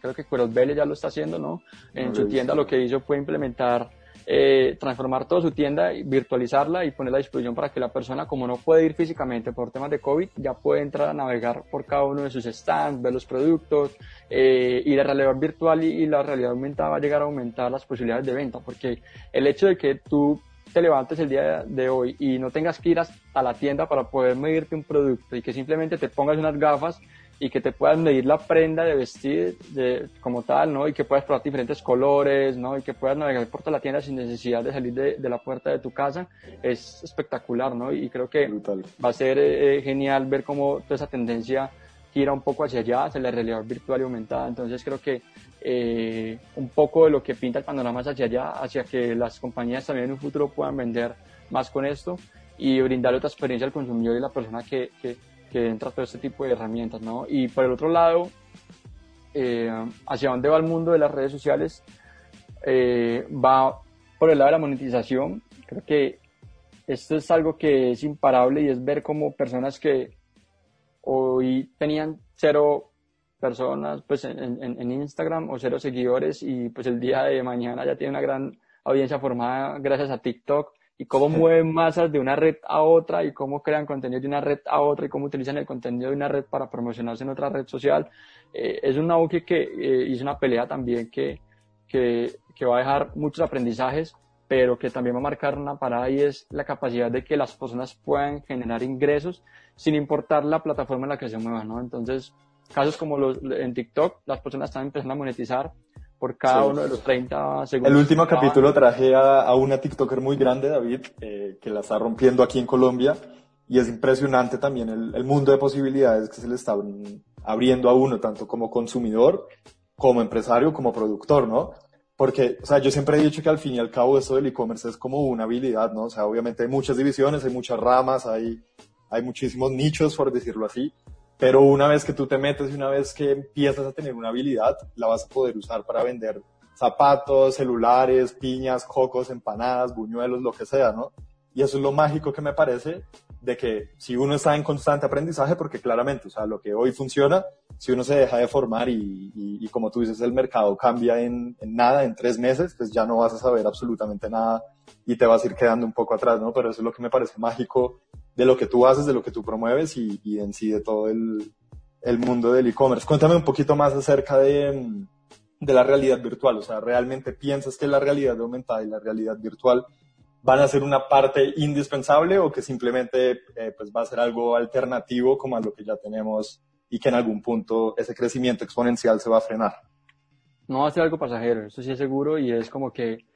creo que Cueros Vélez ya lo está haciendo, ¿no? En su tienda lo que hizo fue implementar, eh, transformar toda su tienda, virtualizarla y ponerla a disposición para que la persona, como no puede ir físicamente por temas de COVID, ya puede entrar a navegar por cada uno de sus stands, ver los productos eh, y la realidad virtual y, y la realidad aumentada va a llegar a aumentar las posibilidades de venta, porque el hecho de que tú te levantes el día de hoy y no tengas que ir a la tienda para poder medirte un producto y que simplemente te pongas unas gafas y que te puedas medir la prenda de vestir de, como tal, ¿no? Y que puedas probar diferentes colores, ¿no? Y que puedas navegar por toda la tienda sin necesidad de salir de, de la puerta de tu casa, es espectacular, ¿no? Y creo que va a ser eh, genial ver cómo toda esa tendencia gira un poco hacia allá, hacia la realidad virtual y aumentada. Entonces creo que eh, un poco de lo que pinta el panorama hacia allá, hacia que las compañías también en un futuro puedan vender más con esto y brindarle otra experiencia al consumidor y la persona que, que, que entra todo este tipo de herramientas, ¿no? Y por el otro lado, eh, hacia dónde va el mundo de las redes sociales, eh, va por el lado de la monetización. Creo que esto es algo que es imparable y es ver cómo personas que hoy tenían cero personas pues en, en, Instagram o cero seguidores y pues el día de mañana ya tiene una gran audiencia formada gracias a TikTok. Y cómo mueven masas de una red a otra y cómo crean contenido de una red a otra y cómo utilizan el contenido de una red para promocionarse en otra red social. Eh, es un auge que eh, hizo una pelea también que, que que va a dejar muchos aprendizajes, pero que también va a marcar una parada y es la capacidad de que las personas puedan generar ingresos sin importar la plataforma en la que se muevan, ¿no? Entonces, casos como los en TikTok, las personas están empezando a monetizar por cada uno de los 30 segundos. El último capítulo traje a, a, una TikToker muy grande, David, eh, que la está rompiendo aquí en Colombia. Y es impresionante también el, el, mundo de posibilidades que se le está abriendo a uno, tanto como consumidor, como empresario, como productor, ¿no? Porque, o sea, yo siempre he dicho que al fin y al cabo esto del e-commerce es como una habilidad, ¿no? O sea, obviamente hay muchas divisiones, hay muchas ramas, hay, hay muchísimos nichos, por decirlo así, pero una vez que tú te metes y una vez que empiezas a tener una habilidad, la vas a poder usar para vender zapatos, celulares, piñas, cocos, empanadas, buñuelos, lo que sea, ¿no? Y eso es lo mágico que me parece de que si uno está en constante aprendizaje, porque claramente, o sea, lo que hoy funciona, si uno se deja de formar y, y, y como tú dices, el mercado cambia en, en, nada, en tres meses, pues ya no vas a saber absolutamente nada y te vas a ir quedando un poco atrás, ¿no? Pero eso es lo que me parece mágico de lo que tú haces, de lo que tú promueves y, y en sí de todo el, el mundo del e-commerce. Cuéntame un poquito más acerca de, de la realidad virtual, o sea, ¿realmente piensas que la realidad aumentada y la realidad virtual van a ser una parte indispensable o que simplemente eh, pues va a ser algo alternativo como a lo que ya tenemos y que en algún punto ese crecimiento exponencial se va a frenar? No va a ser algo pasajero, eso sí es seguro y es como que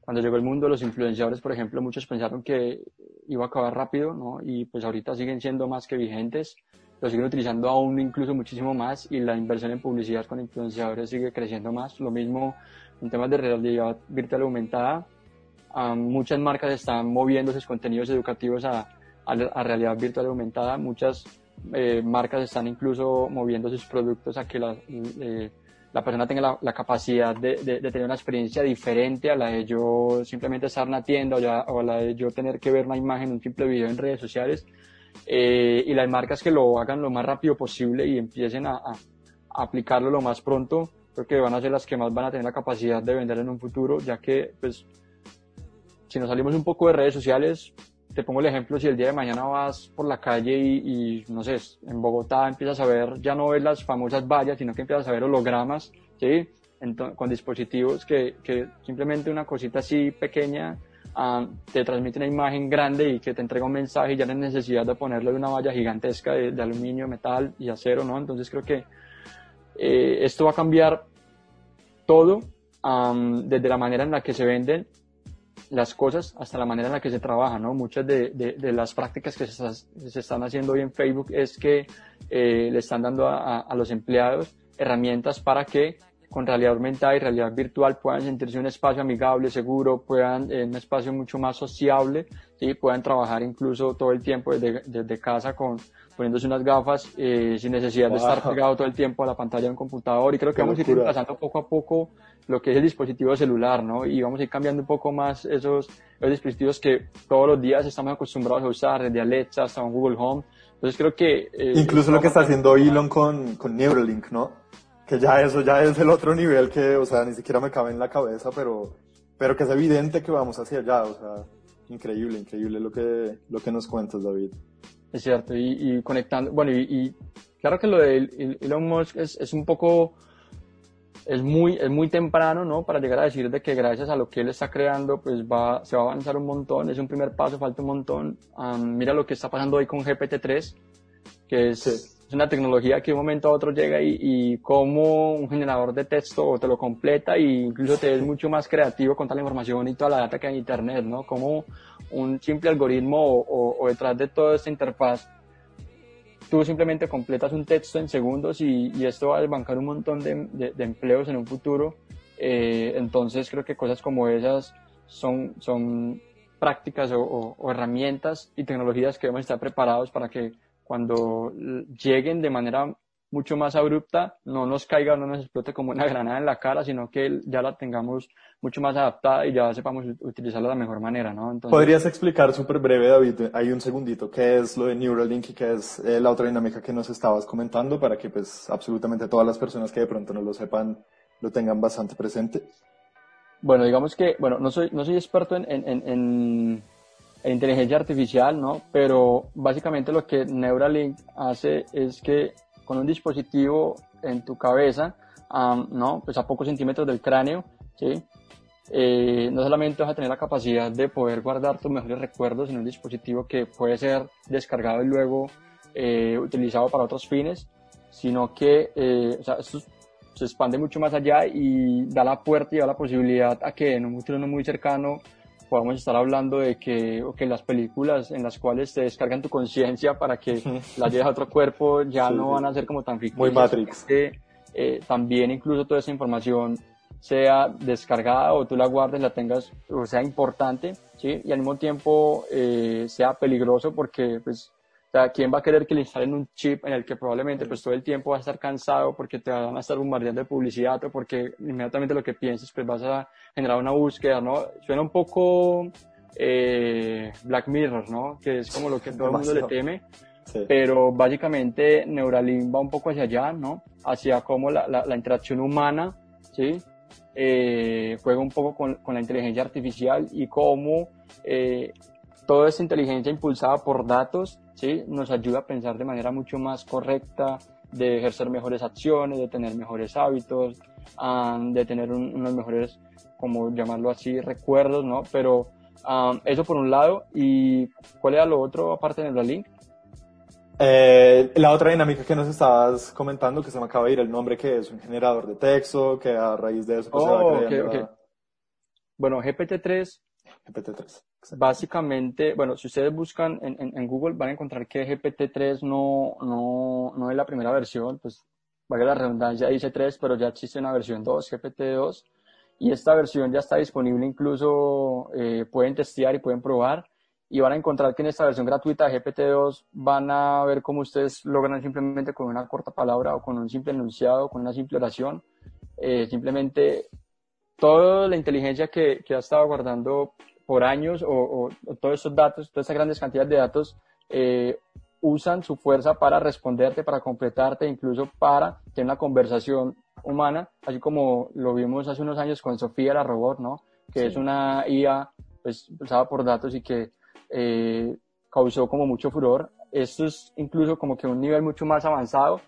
cuando llegó el mundo los influenciadores, por ejemplo, muchos pensaron que iba a acabar rápido, ¿no? Y pues ahorita siguen siendo más que vigentes, lo siguen utilizando aún incluso muchísimo más y la inversión en publicidad con influenciadores sigue creciendo más. Lo mismo en temas de realidad virtual aumentada, Um, muchas marcas están moviendo sus contenidos educativos a, a, a realidad virtual aumentada. Muchas eh, marcas están incluso moviendo sus productos a que la, eh, la persona tenga la, la capacidad de, de, de, tener una experiencia diferente a la de yo simplemente estar en la tienda o, ya, o a la de yo tener que ver una imagen, un simple video en redes sociales. Eh, y las marcas que lo hagan lo más rápido posible y empiecen a, a aplicarlo lo más pronto, creo que van a ser las que más van a tener la capacidad de vender en un futuro, ya que pues si nos salimos un poco de redes sociales, te pongo el ejemplo, si el día de mañana vas por la calle y, y, no sé, en Bogotá empiezas a ver, ya no ves las famosas vallas, sino que empiezas a ver hologramas, ¿sí? Entonces, con dispositivos que, que, simplemente una cosita así pequeña uh, te transmite una imagen grande y que te entrega un mensaje y ya no hay necesidad de ponerle una valla gigantesca de, de aluminio, metal y acero, ¿no? Entonces creo que eh, esto va a cambiar todo um, desde la manera en la que se venden las cosas hasta la manera en la que se trabaja, ¿no? Muchas de, las prácticas que se, están haciendo hoy en Facebook es que eh, le están dando a, los empleados herramientas para que con realidad aumentada y realidad virtual puedan sentirse un espacio amigable, seguro, puedan en un espacio mucho más sociable, ¿sí? puedan trabajar incluso todo el tiempo desde, desde casa con poniéndose unas gafas eh, sin necesidad wow. de estar pegado todo el tiempo a la pantalla de un computador y creo que Qué vamos locura. a ir reemplazando poco a poco lo que es el dispositivo celular, ¿no? Y vamos a ir cambiando un poco más esos, esos dispositivos que todos los días estamos acostumbrados a usar, desde Alexa hasta un Google Home. Entonces creo que... Eh, Incluso lo que está haciendo Elon con, con Neuralink, ¿no? Que ya eso ya es el otro nivel que, o sea, ni siquiera me cabe en la cabeza, pero, pero que es evidente que vamos hacia allá, o sea, increíble, increíble lo que, lo que nos cuentas, David. Es cierto, y, conectando, bueno, y, claro que lo de Elon Musk es, un poco es muy, es muy temprano, ¿no? Para llegar a decir de que gracias a lo que él está creando, pues va, se va a avanzar un montón, es un primer paso, falta un montón. Um, mira lo que está pasando hoy con GPT-3, que es. Es, una tecnología que de un momento a otro llega y, y como un generador de texto te lo completa e incluso te es mucho más creativo con toda la información y toda la data que hay en Internet, ¿no? Como un simple algoritmo o, o, o detrás de toda esta interfaz tú simplemente completas un texto en segundos y, y esto va a desbancar un montón de, de, de empleos en un futuro. Eh, entonces creo que cosas como esas son, son prácticas o, o, herramientas y tecnologías que debemos estar preparados para que cuando lleguen de manera mucho más abrupta, no nos caiga, no nos explote como una granada en la cara, sino que ya la tengamos mucho más adaptada y ya sepamos utilizarla de la mejor manera, ¿no? Entonces, ¿Podrías explicar súper breve, David, hay un segundito, qué es lo de Neuralink y qué es eh, la otra dinámica que nos estabas comentando para que pues absolutamente todas las personas que de pronto no lo sepan lo tengan bastante presente? Bueno, digamos que, bueno, no soy, no soy experto en, en, en, en inteligencia artificial, ¿no? Pero básicamente lo que Neuralink hace es que con un dispositivo en tu cabeza, um, ¿no? Pues a pocos centímetros del cráneo, ¿sí? eh, no solamente vas a tener la capacidad de poder guardar tus mejores recuerdos en un dispositivo que puede ser descargado y luego eh, utilizado para otros fines, sino que eh, o sea, esto se expande mucho más allá y da la puerta y da la posibilidad a que en un futuro no muy cercano podamos estar hablando de que, que las películas en las cuales te descargan tu conciencia para que las lleves a otro cuerpo ya no van a ser como tan ficticias. Muy Matrix. Que, eh, también incluso toda esa información sea descargada o tú la guardes, la tengas, o sea importante, ¿sí? Y al mismo tiempo eh, sea peligroso porque, pues, o sea, ¿quién va a querer que le instalen un chip en el que probablemente pues todo el tiempo vas a estar cansado porque te van a estar bombardeando de publicidad o porque inmediatamente lo que pienses pues vas a generar una búsqueda, ¿no? Suena un poco eh, Black Mirror, ¿no? Que es como lo que todo el mundo le teme. Sí. Pero básicamente Neuralink va un poco hacia allá, ¿no? Hacia cómo la, la, la interacción humana, ¿sí? Eh, juega un poco con, con, la inteligencia artificial y cómo eh, toda esa inteligencia impulsada por datos ¿sí? nos ayuda a pensar de manera mucho más correcta, de ejercer mejores acciones, de tener mejores hábitos, um, de tener un, unos mejores, como llamarlo así, recuerdos, ¿no? Pero um, eso por un lado, ¿y cuál era lo otro aparte de Neuralink? Eh, la otra dinámica que nos estabas comentando, que se me acaba de ir el nombre, que es un generador de texto, que a raíz de eso pues, oh, se va okay, creando. okay. Bueno, GPT-3, GPT-3. Básicamente, bueno, si ustedes buscan en, en, Google van a encontrar que GPT-3 no, no, no es la primera versión, pues vaya la redundancia, dice 3, pero ya existe una versión 2, GPT-2, y esta versión ya está disponible, incluso eh, pueden testear y pueden probar y van a encontrar que en esta versión gratuita de GPT-2 van a ver cómo ustedes logran simplemente con una corta palabra o con un simple enunciado, con una simple oración, eh, simplemente toda la inteligencia que, que, ha estado guardando por años o, o, o, todos esos datos, todas esas grandes cantidades de datos, eh, usan su fuerza para responderte, para completarte, incluso para tener una conversación humana, así como lo vimos hace unos años con Sofía la robot, ¿no? Que sí. es una IA pues, usada por datos y que eh, causó como mucho furor. Esto es incluso como que un nivel mucho más avanzado,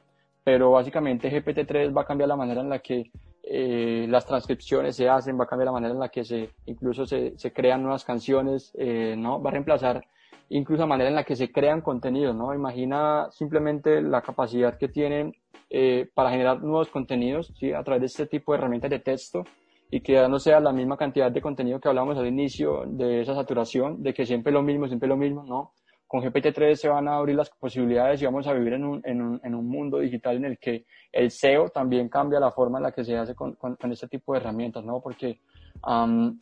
pero básicamente GPT-3 va a cambiar la manera en la que eh, las transcripciones se hacen, va a cambiar la manera en la que se incluso se, se crean nuevas canciones, eh, ¿no? Va a reemplazar incluso la manera en la que se crean contenidos, ¿no? Imagina simplemente la capacidad que tienen eh, para generar nuevos contenidos, ¿sí? A través de este tipo de herramientas de texto y que ya no sea la misma cantidad de contenido que hablábamos al inicio de esa saturación, de que siempre lo mismo, siempre lo mismo, ¿no? Con GPT-3 se van a abrir las posibilidades y vamos a vivir en un, en un, en un mundo digital en el que el SEO también cambia la forma en la que se hace con, con, con este tipo de herramientas, ¿no? Porque um,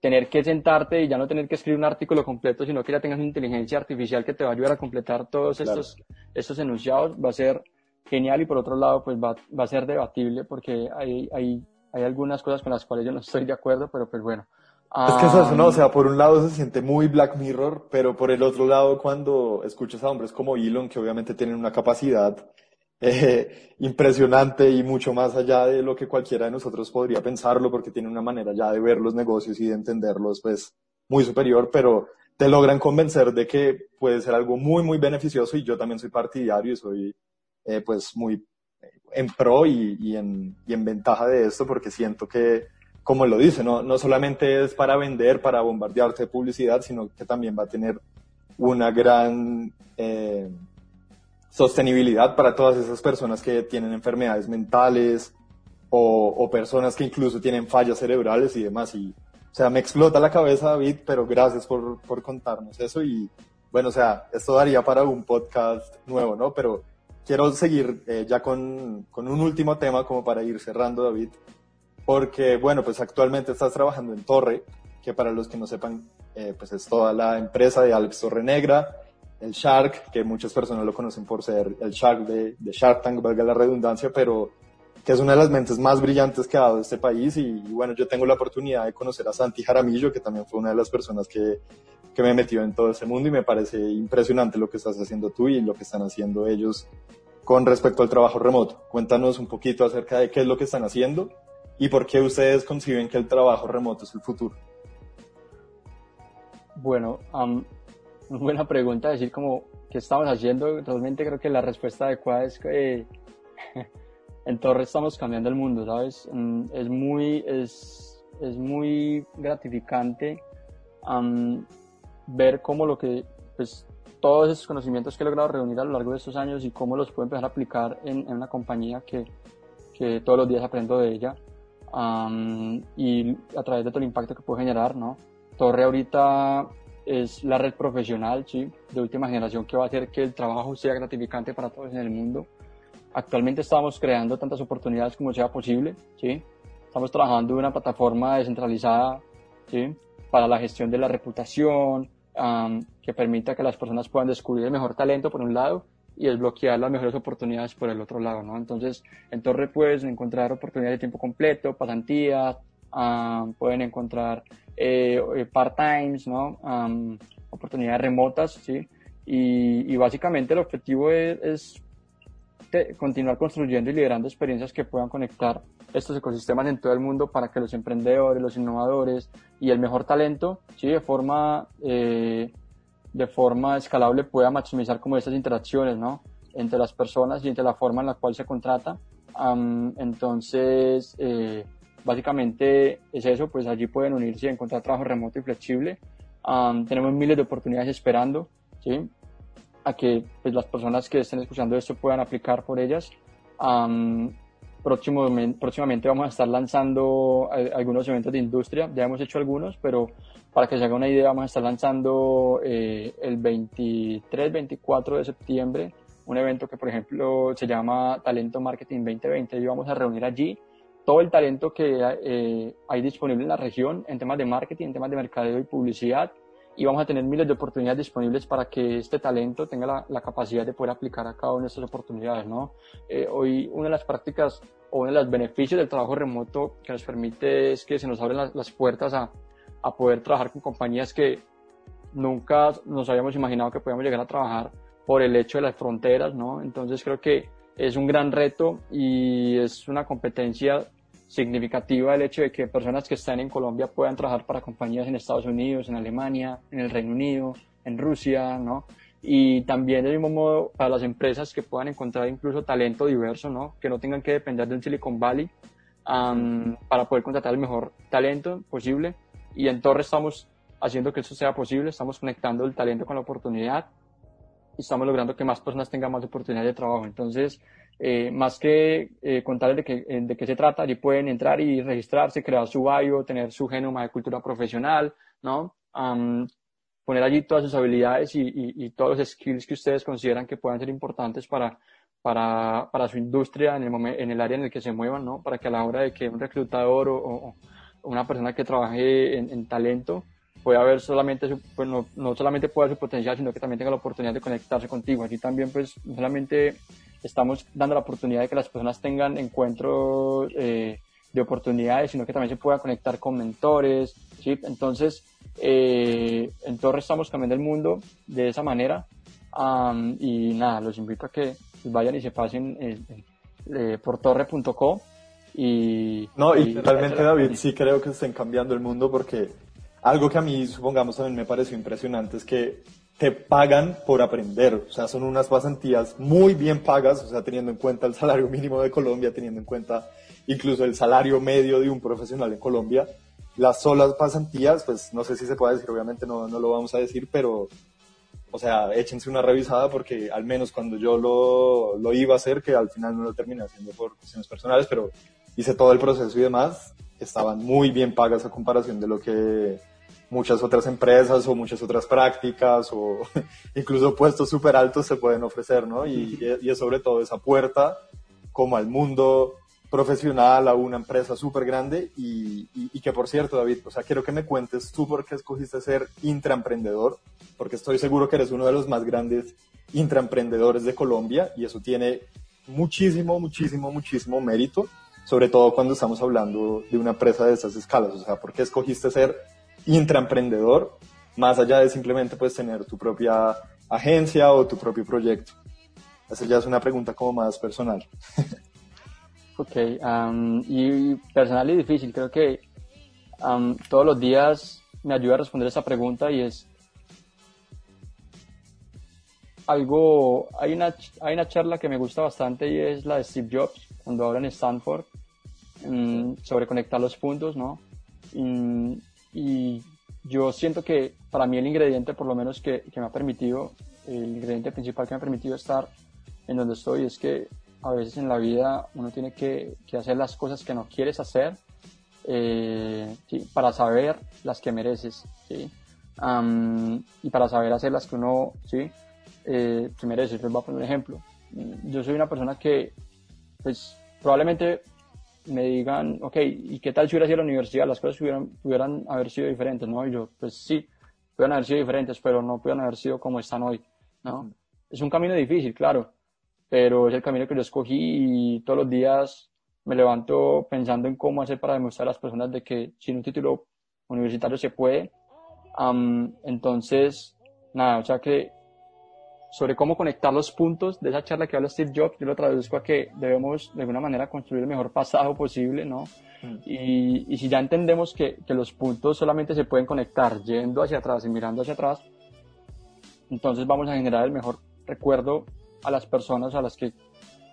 tener que sentarte y ya no tener que escribir un artículo completo, sino que ya tengas una inteligencia artificial que te va a ayudar a completar todos claro. estos, estos enunciados, va a ser genial y por otro lado, pues va, va a ser debatible porque hay, hay hay algunas cosas con las cuales yo no estoy de acuerdo, pero pues bueno. Es que eso, no, o sea, por un lado se siente muy Black Mirror, pero por el otro lado cuando escuchas a hombres como Elon, que obviamente tienen una capacidad eh, impresionante y mucho más allá de lo que cualquiera de nosotros podría pensarlo, porque tiene una manera ya de ver los negocios y de entenderlos, pues muy superior, pero te logran convencer de que puede ser algo muy, muy beneficioso y yo también soy partidario y soy eh, pues muy en pro y, y, en, y, en, ventaja de esto porque siento que, como lo dice, no, no solamente es para vender, para bombardearte de publicidad, sino que también va a tener una gran eh, sostenibilidad para todas esas personas que tienen enfermedades mentales o, o, personas que incluso tienen fallas cerebrales y demás. Y, o sea, me explota la cabeza, David, pero gracias por, por contarnos eso. Y bueno, o sea, esto daría para un podcast nuevo, ¿no? Pero quiero seguir eh, ya con, con, un último tema como para ir cerrando, David, porque, bueno, pues actualmente estás trabajando en Torre, que para los que no sepan, eh, pues es toda la empresa de Alex Torre Negra, el Shark, que muchas personas lo conocen por ser el Shark de, de Shark Tank, valga la redundancia, pero que es una de las mentes más brillantes que ha dado este país y, y, bueno, yo tengo la oportunidad de conocer a Santi Jaramillo, que también fue una de las personas que, que me metió en todo ese mundo y me parece impresionante lo que estás haciendo tú y lo que están haciendo ellos con respecto al trabajo remoto. Cuéntanos un poquito acerca de qué es lo que están haciendo y por qué ustedes conciben que el trabajo remoto es el futuro. Bueno, um, buena pregunta, decir como qué estamos haciendo. Realmente creo que la respuesta adecuada es que en Torre estamos cambiando el mundo, ¿sabes? Es muy, es, es muy gratificante ver cómo lo que, pues, todos esos conocimientos que he logrado reunir a lo largo de estos años y cómo los puedo empezar a aplicar en, una compañía que, que, todos los días aprendo de ella y a través de todo el impacto que puede generar, ¿no? Torre ahorita es la red profesional, ¿sí? De última generación que va a hacer que el trabajo sea gratificante para todos en el mundo. Actualmente estamos creando tantas oportunidades como sea posible, ¿sí? Estamos trabajando en una plataforma descentralizada, ¿sí? Para la gestión de la reputación, que permita que las personas puedan descubrir el mejor talento por un lado y desbloquear las mejores oportunidades por el otro lado, ¿no? Entonces, en Torre puedes encontrar oportunidades de tiempo completo, pasantías, pueden encontrar eh, eh, part-times, ¿no? oportunidades remotas, ¿sí? Y, básicamente el objetivo es, continuar construyendo y liderando experiencias que puedan conectar estos ecosistemas en todo el mundo para que los emprendedores, los innovadores y el mejor talento, ¿sí? De forma... Eh, de forma escalable pueda maximizar como estas interacciones, ¿no? Entre las personas y entre la forma en la cual se contrata. entonces, eh, básicamente es eso, pues allí pueden unirse y encontrar trabajo remoto y flexible. tenemos miles de oportunidades esperando, ¿sí? A que pues, las personas que estén escuchando esto puedan aplicar por ellas. Próximo, próximamente vamos a estar lanzando eh, algunos eventos de industria, ya hemos hecho algunos, pero para que se haga una idea, vamos a estar lanzando eh, el 23, 24 de septiembre un evento que, por ejemplo, se llama Talento Marketing 2020 y vamos a reunir allí todo el talento que eh, hay disponible en la región en temas de marketing, en temas de mercadeo y publicidad y vamos a tener miles de oportunidades disponibles para que este talento tenga la, la capacidad de poder aplicar a cada una de estas oportunidades. ¿no? Eh, hoy una de las prácticas o uno de los beneficios del trabajo remoto que nos permite es que se nos abren las, las puertas a, a poder trabajar con compañías que nunca nos habíamos imaginado que podíamos llegar a trabajar por el hecho de las fronteras, ¿no? Entonces creo que es un gran reto y es una competencia significativa el hecho de que personas que están en Colombia puedan trabajar para compañías en Estados Unidos, en Alemania, en el Reino Unido, en Rusia, ¿no? Y también del mismo modo para las empresas que puedan encontrar incluso talento diverso, ¿no? Que no tengan que depender del Silicon Valley para poder contratar el mejor talento posible y en Torre estamos haciendo que eso sea posible, estamos conectando el talento con la oportunidad estamos logrando que más personas tengan más oportunidades de trabajo. Entonces, eh, más que eh, contarles de, qué, eh, de qué se trata, allí pueden entrar y registrarse, crear su bio, tener su genoma de cultura profesional, ¿no? poner allí todas sus habilidades y, y, todos los skills que ustedes consideran que puedan ser importantes para, para, para su industria en el, en el área en el que se muevan, ¿no? Para que a la hora de que un reclutador o una persona que trabaje en, talento pueda ver solamente pues no, no, solamente pueda su potencial, sino que también tenga la oportunidad de conectarse contigo. Aquí también pues no solamente estamos dando la oportunidad de que las personas tengan encuentros eh, de oportunidades, sino que también se pueda conectar con mentores, ¿sí? Entonces, eh, en Torre estamos cambiando el mundo de esa manera y nada, los invito a que vayan y se pasen eh, por torre.co y, no, y, realmente David sí creo que estén cambiando el mundo porque algo que a mí, supongamos, también me pareció impresionante es que te pagan por aprender, o sea, son unas pasantías muy bien pagas, o sea, teniendo en cuenta el salario mínimo de Colombia, teniendo en cuenta incluso el salario medio de un profesional en Colombia. Las solas pasantías, pues no sé si se puede decir, obviamente no, no lo vamos a decir, pero, o sea, échense una revisada porque al menos cuando yo lo, lo iba a hacer, que al final no lo terminé haciendo por cuestiones personales, pero hice todo el proceso y demás, estaban muy bien pagas a comparación de lo que muchas otras empresas o muchas otras prácticas o incluso puestos súper altos se pueden ofrecer, ¿no? Y, y, es sobre todo esa puerta como al mundo profesional, a una empresa súper grande y, y, que por cierto, David, o sea, quiero que me cuentes tú por qué escogiste ser intraemprendedor, porque estoy seguro que eres uno de los más grandes intraemprendedores de Colombia y eso tiene muchísimo, muchísimo, muchísimo mérito sobre todo cuando estamos hablando de una empresa de estas escalas. O sea, ¿por qué escogiste ser intraemprendedor más allá de simplemente pues tener tu propia agencia o tu propio proyecto? Esa ya es una pregunta como más personal. ok, y personal y difícil. Creo que todos los días me ayuda a responder esa pregunta y es algo, hay una, hay una charla que me gusta bastante y es la de Steve Jobs, cuando habla en Stanford, Mm, sobre conectar los puntos, ¿no? Y, y, yo siento que para mí el ingrediente, por lo menos que, que me ha permitido, el ingrediente principal que me ha permitido estar en donde estoy es que a veces en la vida uno tiene que, que hacer las cosas que no quieres hacer eh, ¿sí? para saber las que mereces. ¿sí? Um, y para saber hacer las que uno ¿sí? Eh, que. Les voy a poner un ejemplo. Yo soy una persona que, pues, probablemente me digan, ok, ¿y qué tal si hubiera sido la universidad? Las cosas hubieran, pudieran haber sido diferentes, ¿no? Y yo, pues sí, pudieran haber sido diferentes, pero no pudieran haber sido como están hoy, ¿no? Es un camino difícil, claro, pero es el camino que yo escogí y todos los días me levanto pensando en cómo hacer para demostrar a las personas de que sin un título universitario se puede. Um, entonces, nada, o sea que sobre cómo conectar los puntos de esa charla que habla Steve Jobs, yo lo traduzco a que debemos de alguna manera construir el mejor pasado posible, ¿no? Mm. Y, y, si ya entendemos que, que, los puntos solamente se pueden conectar yendo hacia atrás y mirando hacia atrás, entonces vamos a generar el mejor recuerdo a las personas a las que,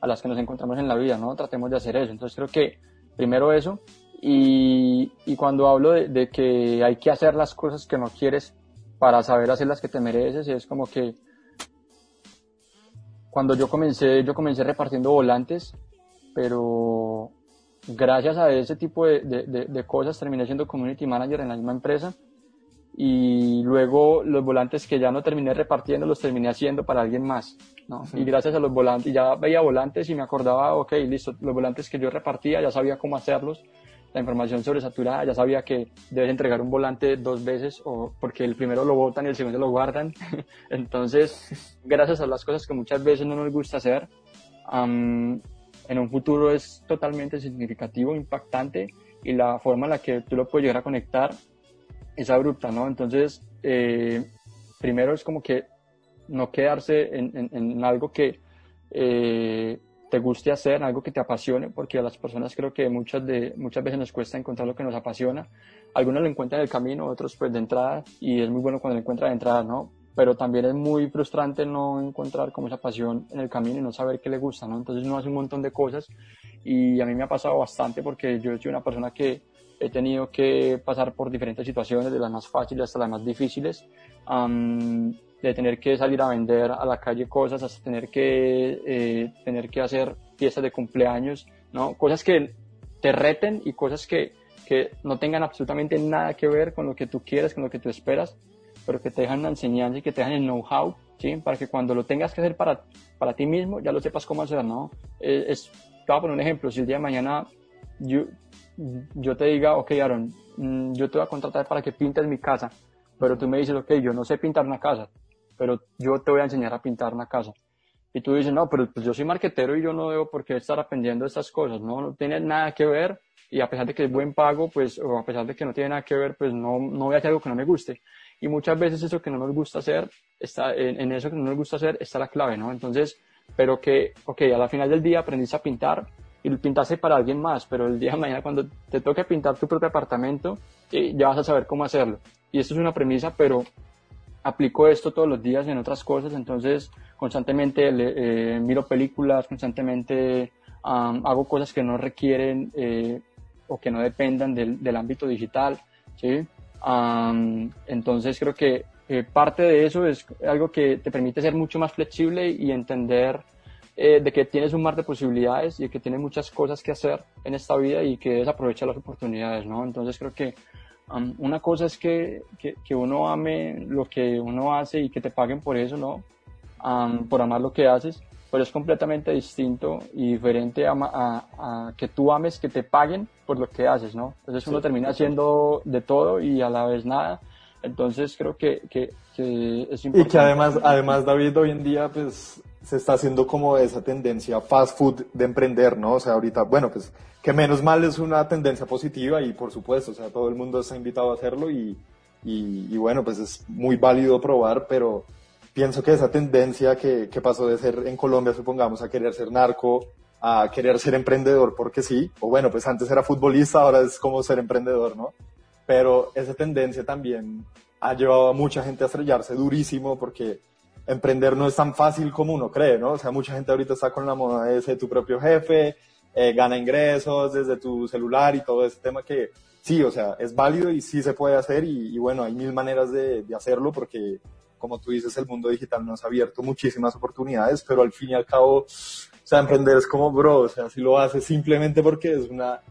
a las que nos encontramos en la vida, ¿no? Tratemos de hacer eso. Entonces creo que primero eso, y, y cuando hablo de, de que hay que hacer las cosas que no quieres para saber hacer las que te mereces, es como que cuando yo comencé, yo comencé repartiendo volantes, pero gracias a ese tipo de, de, de, cosas terminé siendo community manager en la misma empresa y luego los volantes que ya no terminé repartiendo los terminé haciendo para alguien más, ¿no? Y gracias a los volantes, ya veía volantes y me acordaba, ok, listo, los volantes que yo repartía ya sabía cómo hacerlos la información sobresaturada, ya sabía que debes entregar un volante dos veces o porque el primero lo botan y el segundo lo guardan. Entonces, gracias a las cosas que muchas veces no nos gusta hacer, en un futuro es totalmente significativo, impactante y la forma en la que tú lo puedes llegar a conectar es abrupta, ¿no? Entonces, eh, primero es como que no quedarse en, en, algo que eh, te guste hacer, algo que te apasione, porque a las personas creo que muchas, de, muchas veces nos cuesta encontrar lo que nos apasiona. Algunos lo encuentran en el camino, otros pues de entrada, y es muy bueno cuando lo encuentran de entrada, ¿no? Pero también es muy frustrante no encontrar como esa pasión en el camino y no saber qué le gusta, ¿no? Entonces uno hace un montón de cosas y a mí me ha pasado bastante porque yo soy una persona que he tenido que pasar por diferentes situaciones, de las más fáciles hasta las más difíciles de tener que salir a vender a la calle cosas, hasta tener que, eh, tener que hacer fiestas de cumpleaños, ¿no? Cosas que te reten y cosas que, que no tengan absolutamente nada que ver con lo que tú quieres, con lo que tú esperas, pero que te dejan la enseñanza y que te dejan el know-how, ¿sí? Para que cuando lo tengas que hacer para, para ti mismo, ya lo sepas cómo hacer, ¿no? Es, es, te voy a poner un ejemplo, si el día de mañana yo, yo te diga, ok, Aaron, mm, yo te voy a contratar para que pintes mi casa, pero tú me dices, ok, yo no sé pintar una casa, pero yo te voy a enseñar a pintar una casa. Y tú dices, no, pero pues yo soy marquetero y yo no debo por qué estar aprendiendo estas cosas, ¿no? No tiene nada que ver y a pesar de que es buen pago, pues, o a pesar de que no tiene nada que ver, pues no, no voy a hacer algo que no me guste. Y muchas veces eso que no nos gusta hacer, está, en, eso que no nos gusta hacer está la clave, ¿no? Entonces, pero que, ok, a la final del día aprendiste a pintar y pintaste para alguien más, pero el día de mañana cuando te toque pintar tu propio apartamento, eh, ya vas a saber cómo hacerlo. Y esto es una premisa, pero aplico esto todos los días en otras cosas, entonces constantemente eh, miro películas, constantemente hago cosas que no requieren eh, o que no dependan del, del ámbito digital, ¿sí? entonces creo que eh, parte de eso es algo que te permite ser mucho más flexible y entender de que tienes un mar de posibilidades y que tienes muchas cosas que hacer en esta vida y que debes aprovechar las oportunidades, ¿no? Entonces creo que una cosa es que, que, uno ame lo que uno hace y que te paguen por eso, ¿no? por amar lo que haces, pero es completamente distinto y diferente a, a, que tú ames que te paguen por lo que haces, ¿no? Entonces uno termina haciendo de todo y a la vez nada. Entonces creo que, que, que es importante. Y que además, además David, hoy en día pues se está haciendo como esa tendencia fast food de emprender, ¿no? O sea, ahorita, bueno, pues que menos mal es una tendencia positiva y por supuesto, o sea, todo el mundo está invitado a hacerlo y, y, bueno, pues es muy válido probar, pero pienso que esa tendencia que, que, pasó de ser en Colombia, supongamos, a querer ser narco, a querer ser emprendedor porque sí, o bueno, pues antes era futbolista, ahora es como ser emprendedor, ¿no? Pero esa tendencia también ha llevado a mucha gente a estrellarse durísimo porque emprender no es tan fácil como uno cree, ¿no? O sea, mucha gente ahorita está con la moda de ser tu propio jefe, eh, gana ingresos desde tu celular y todo ese tema que sí, o sea, es válido y sí se puede hacer y, bueno, hay mil maneras de, hacerlo porque, como tú dices, el mundo digital nos ha abierto muchísimas oportunidades, pero al fin y al cabo, o sea, emprender es como, bro, o sea, si lo haces simplemente porque es una,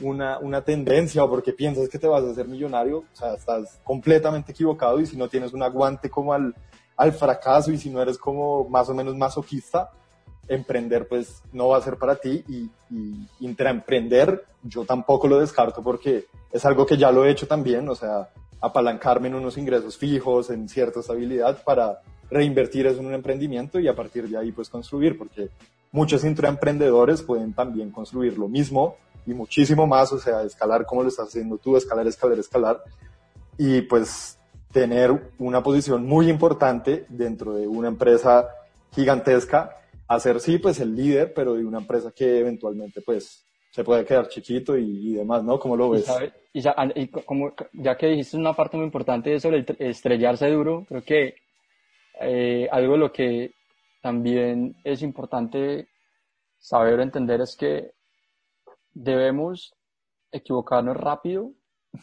una, una tendencia o porque piensas que te vas a hacer millonario, o sea, estás completamente equivocado y si no tienes un aguante como al, al fracaso y si no eres como más o menos masoquista, emprender pues no va a ser para ti y, intraemprender yo tampoco lo descarto porque es algo que ya lo he hecho también, o sea, apalancarme en unos ingresos fijos, en cierta estabilidad para reinvertir eso en un emprendimiento y a partir de ahí pues construir, porque muchos intraemprendedores pueden también construir lo mismo y muchísimo más, o sea, escalar como lo estás haciendo tú, escalar, escalar, escalar. Y pues tener una posición muy importante dentro de una empresa gigantesca hacer sí, pues el líder, pero de una empresa que eventualmente pues se puede quedar chiquito y, demás, ¿no? ¿Cómo lo ves? Y, ya, como, ya que dijiste una parte muy importante sobre el estrellarse duro, creo que eh, algo de lo que también es importante saber o entender es que debemos equivocarnos rápido,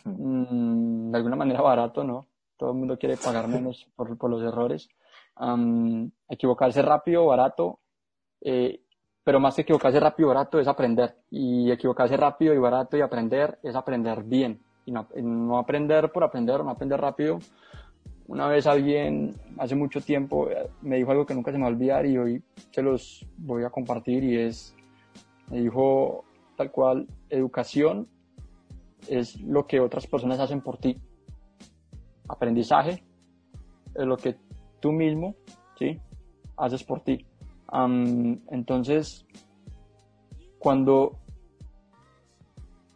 mm, de alguna manera barato, ¿no? Todo el mundo quiere pagar menos por, por los errores. equivocarse rápido, barato, eh, pero más que equivocarse rápido barato es aprender. Y equivocarse rápido y barato y aprender es aprender bien. Y no, aprender por aprender, no aprender rápido. Una vez alguien, hace mucho tiempo, eh, me dijo algo que nunca se me va a olvidar y hoy se los voy a compartir y es, me dijo tal cual, educación es lo que otras personas hacen por ti. Aprendizaje es lo que tú mismo, ¿sí? Haces por ti entonces, cuando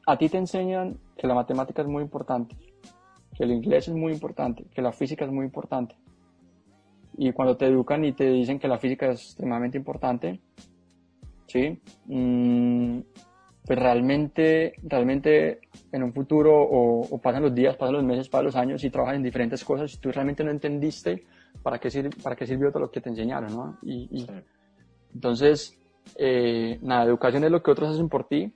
a ti te enseñan que la matemática es muy importante, que el inglés es muy importante, que la física es muy importante, y cuando te educan y te dicen que la física es extremadamente importante, ¿sí? Mm, pues realmente, realmente en un futuro o, pasan los días, pasan los meses, pasan los años y trabajas en diferentes cosas y tú realmente no entendiste para qué, para qué sirvió todo lo que te enseñaron, ¿no? Y, entonces, eh, nada, educación es lo que otros hacen por ti,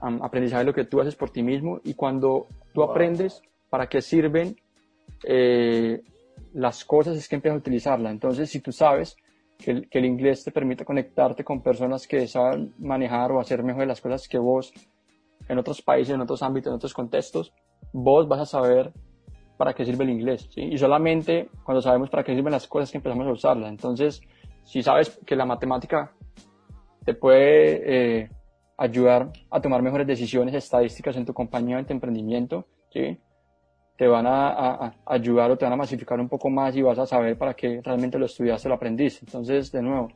aprendizaje es lo que tú haces por ti mismo y cuando tú aprendes para qué sirven eh, las cosas es que empiezas a utilizarla. Entonces, si tú sabes que el, que el, inglés te permite conectarte con personas que saben manejar o hacer mejor las cosas que vos en otros países, en otros ámbitos, en otros contextos, vos vas a saber para qué sirve el inglés. ¿sí? Y solamente cuando sabemos para qué sirven las cosas que empezamos a usarla. Entonces, si sabes que la matemática te puede eh, ayudar a tomar mejores decisiones estadísticas en tu compañía, en tu emprendimiento, ¿sí? Te van a, ayudar o te van a masificar un poco más y vas a saber para qué realmente lo estudiaste, lo aprendiste. Entonces, de nuevo,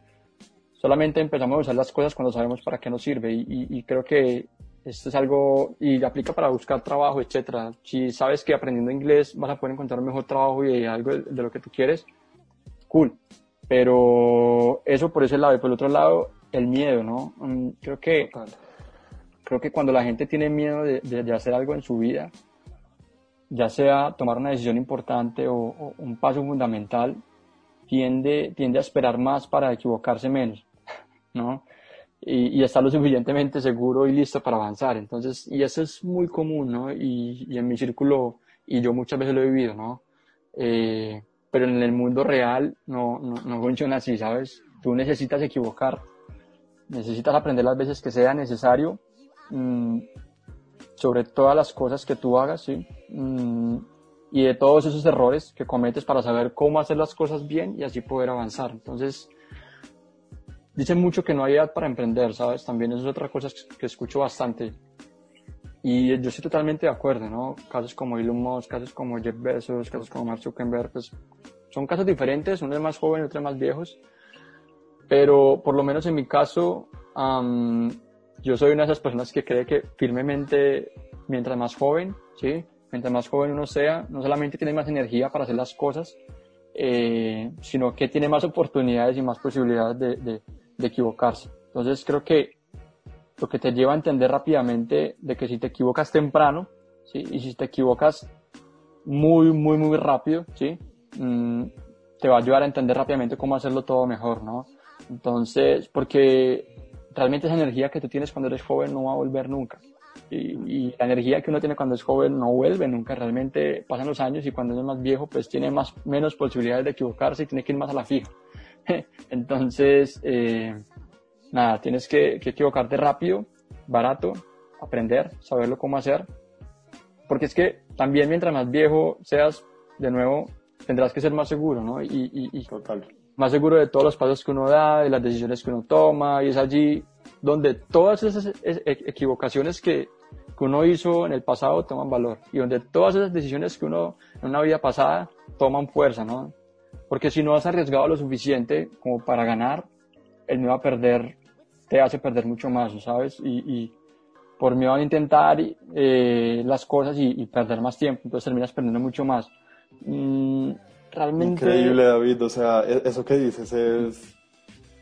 solamente empezamos a usar las cosas cuando sabemos para qué nos sirve y, y creo que esto es algo y aplica para buscar trabajo, etcétera. Si sabes que aprendiendo inglés vas a poder encontrar un mejor trabajo y algo de lo que tú quieres, cool. Pero eso por ese lado. Y por el otro lado, el miedo, ¿no? Mm, creo que, creo que cuando la gente tiene miedo de, de, hacer algo en su vida, ya sea tomar una decisión importante o, un paso fundamental, tiende, tiende a esperar más para equivocarse menos, ¿no? Y, y, estar lo suficientemente seguro y listo para avanzar. Entonces, y eso es muy común, ¿no? Y, en mi círculo, y yo muchas veces lo he vivido, ¿no? Eh, pero en el mundo real no, no, no funciona así, ¿sabes? Tú necesitas equivocar, necesitas aprender las veces que sea necesario mm, sobre todas las cosas que tú hagas, ¿sí? Mm, y de todos esos errores que cometes para saber cómo hacer las cosas bien y así poder avanzar. Entonces, dicen mucho que no hay edad para emprender, ¿sabes? También eso es otra cosa que escucho bastante. Y yo estoy totalmente de acuerdo, ¿no? Casos como Elon Musk, casos como Jeff Bezos, casos como Mark Zuckerberg, pues son casos diferentes, uno es más joven otro es más viejos. Pero por lo menos en mi caso, yo soy una de esas personas que cree que firmemente, mientras más joven, ¿sí? Mientras más joven uno sea, no solamente tiene más energía para hacer las cosas, eh, sino que tiene más oportunidades y más posibilidades de, de, de equivocarse. Entonces creo que lo que te lleva a entender rápidamente de que si te equivocas temprano, ¿sí? Y si te equivocas muy, muy, muy rápido, ¿sí? Mm, te va a ayudar a entender rápidamente cómo hacerlo todo mejor, ¿no? Entonces, porque realmente esa energía que tú tienes cuando eres joven no va a volver nunca. Y, la energía que uno tiene cuando es joven no vuelve nunca, realmente pasan los años y cuando es más viejo pues tiene más, menos posibilidades de equivocarse y tiene que ir más a la fija. Entonces, eh, nada, tienes que, que equivocarte rápido, barato, aprender, saberlo cómo hacer, porque es que también mientras más viejo seas, de nuevo, tendrás que ser más seguro, ¿no? Y, y, Total. Más seguro de todos los pasos que uno da, de las decisiones que uno toma, y es allí donde todas esas e, equivocaciones que, que uno hizo en el pasado toman valor, y donde todas esas decisiones que uno en una vida pasada toman fuerza, ¿no? Porque si no has arriesgado lo suficiente como para ganar, el miedo a perder te hace perder mucho más, ¿sabes? Y, y por miedo a intentar eh, las cosas y, perder más tiempo, entonces terminas perdiendo mucho más. Mm, realmente... Increíble, David, o sea, e-, eso que dices es,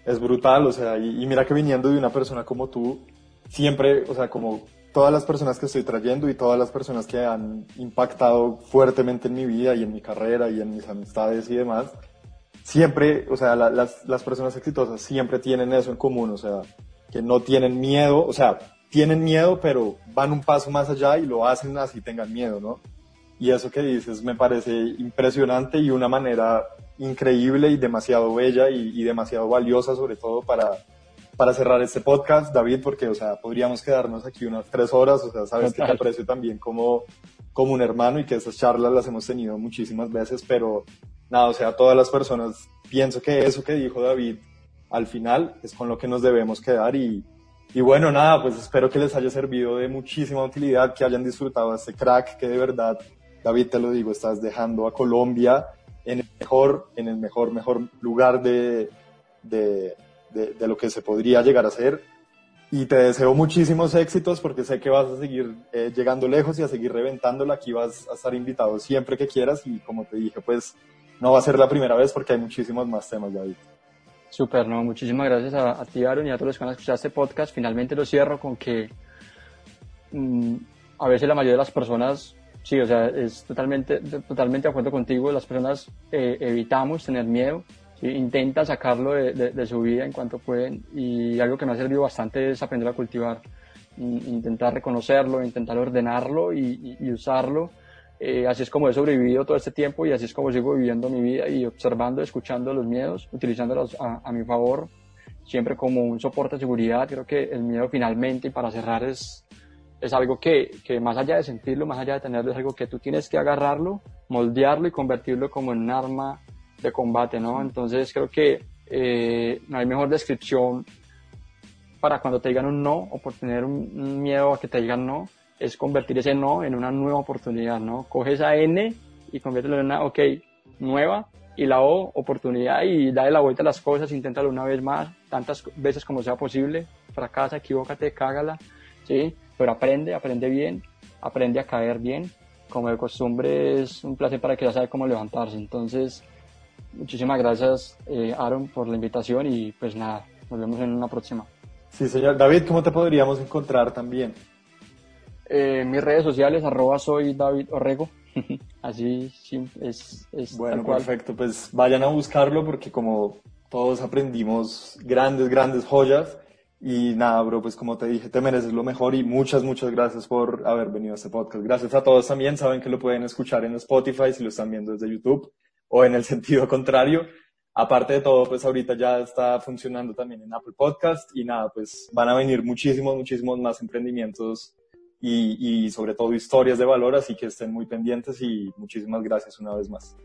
es brutal, o sea, y, mira que viniendo de una persona como tú, siempre, o sea, como todas las personas que estoy trayendo y todas las personas que han impactado fuertemente en mi vida y en mi carrera y en mis amistades y demás, siempre, o sea, las, las personas exitosas siempre tienen eso en común, o sea, que no tienen miedo, o sea, tienen miedo, pero van un paso más allá y lo hacen así tengan miedo, ¿no? Y eso que dices me parece impresionante y una manera increíble y demasiado bella y, demasiado valiosa, sobre todo para, para cerrar este podcast, David, porque, o sea, podríamos quedarnos aquí unas tres horas, o sea, sabes que te aprecio también como, como un hermano y que esas charlas las hemos tenido muchísimas veces, pero nada, o sea, todas las personas, pienso que eso que dijo David al final es con lo que nos debemos quedar y, y bueno, nada, pues espero que les haya servido de muchísima utilidad, que hayan disfrutado este crack, que de verdad, David, te lo digo, estás dejando a Colombia en el mejor, en el mejor, mejor lugar de, de, de, lo que se podría llegar a ser. Y te deseo muchísimos éxitos porque sé que vas a seguir eh, llegando lejos y a seguir reventándola. Aquí vas a estar invitado siempre que quieras y como te dije, pues no va a ser la primera vez porque hay muchísimos más temas, David. Súper, no, muchísimas gracias a, ti, Aaron, y a todos los que van a escuchar este podcast. Finalmente lo cierro con que mm, a veces la mayoría de las personas, sí, o sea, es totalmente, totalmente de acuerdo contigo, las personas eh, evitamos tener miedo, intentan sacarlo de, su vida en cuanto pueden, y algo que me ha servido bastante es aprender a cultivar, intentar reconocerlo, intentar ordenarlo y usarlo. Eh, así es como he sobrevivido todo este tiempo y así es como sigo viviendo mi vida y observando, escuchando los miedos, utilizándolos a, mi favor, siempre como un soporte de seguridad. Creo que el miedo finalmente, y para cerrar, es, es algo que, que, más allá de sentirlo, más allá de tenerlo, es algo que tú tienes que agarrarlo, moldearlo y convertirlo como en un arma de combate, ¿no? Entonces creo que eh, no hay mejor descripción para cuando te digan un no o por tener un miedo a que te digan no es convertir ese no en una nueva oportunidad, ¿no? Coge esa N y conviértelo en una, ok, nueva, y la O, oportunidad, y dale la vuelta a las cosas, inténtalo una vez más, tantas veces como sea posible, fracasa, equivócate, cágala, ¿sí? Pero aprende, aprende bien, aprende a caer bien, como de costumbre es un placer para que ya sabe cómo levantarse, entonces, muchísimas gracias, eh, Aaron, por la invitación, y pues nada, nos vemos en una próxima. Sí, señor. David, ¿cómo te podríamos encontrar también? Eh, mis redes sociales, arroba soy David Orrego. Así es, es Bueno, perfecto. Pues vayan a buscarlo porque como todos aprendimos grandes, grandes joyas. Y nada, bro, pues como te dije, te mereces lo mejor y muchas, muchas gracias por haber venido a este podcast. Gracias a todos también. Saben que lo pueden escuchar en Spotify si lo están viendo desde YouTube o en el sentido contrario. Aparte de todo, pues ahorita ya está funcionando también en Apple Podcast y nada, pues van a venir muchísimos, muchísimos más emprendimientos y, y sobre todo historias de valor, así que estén muy pendientes y muchísimas gracias una vez más.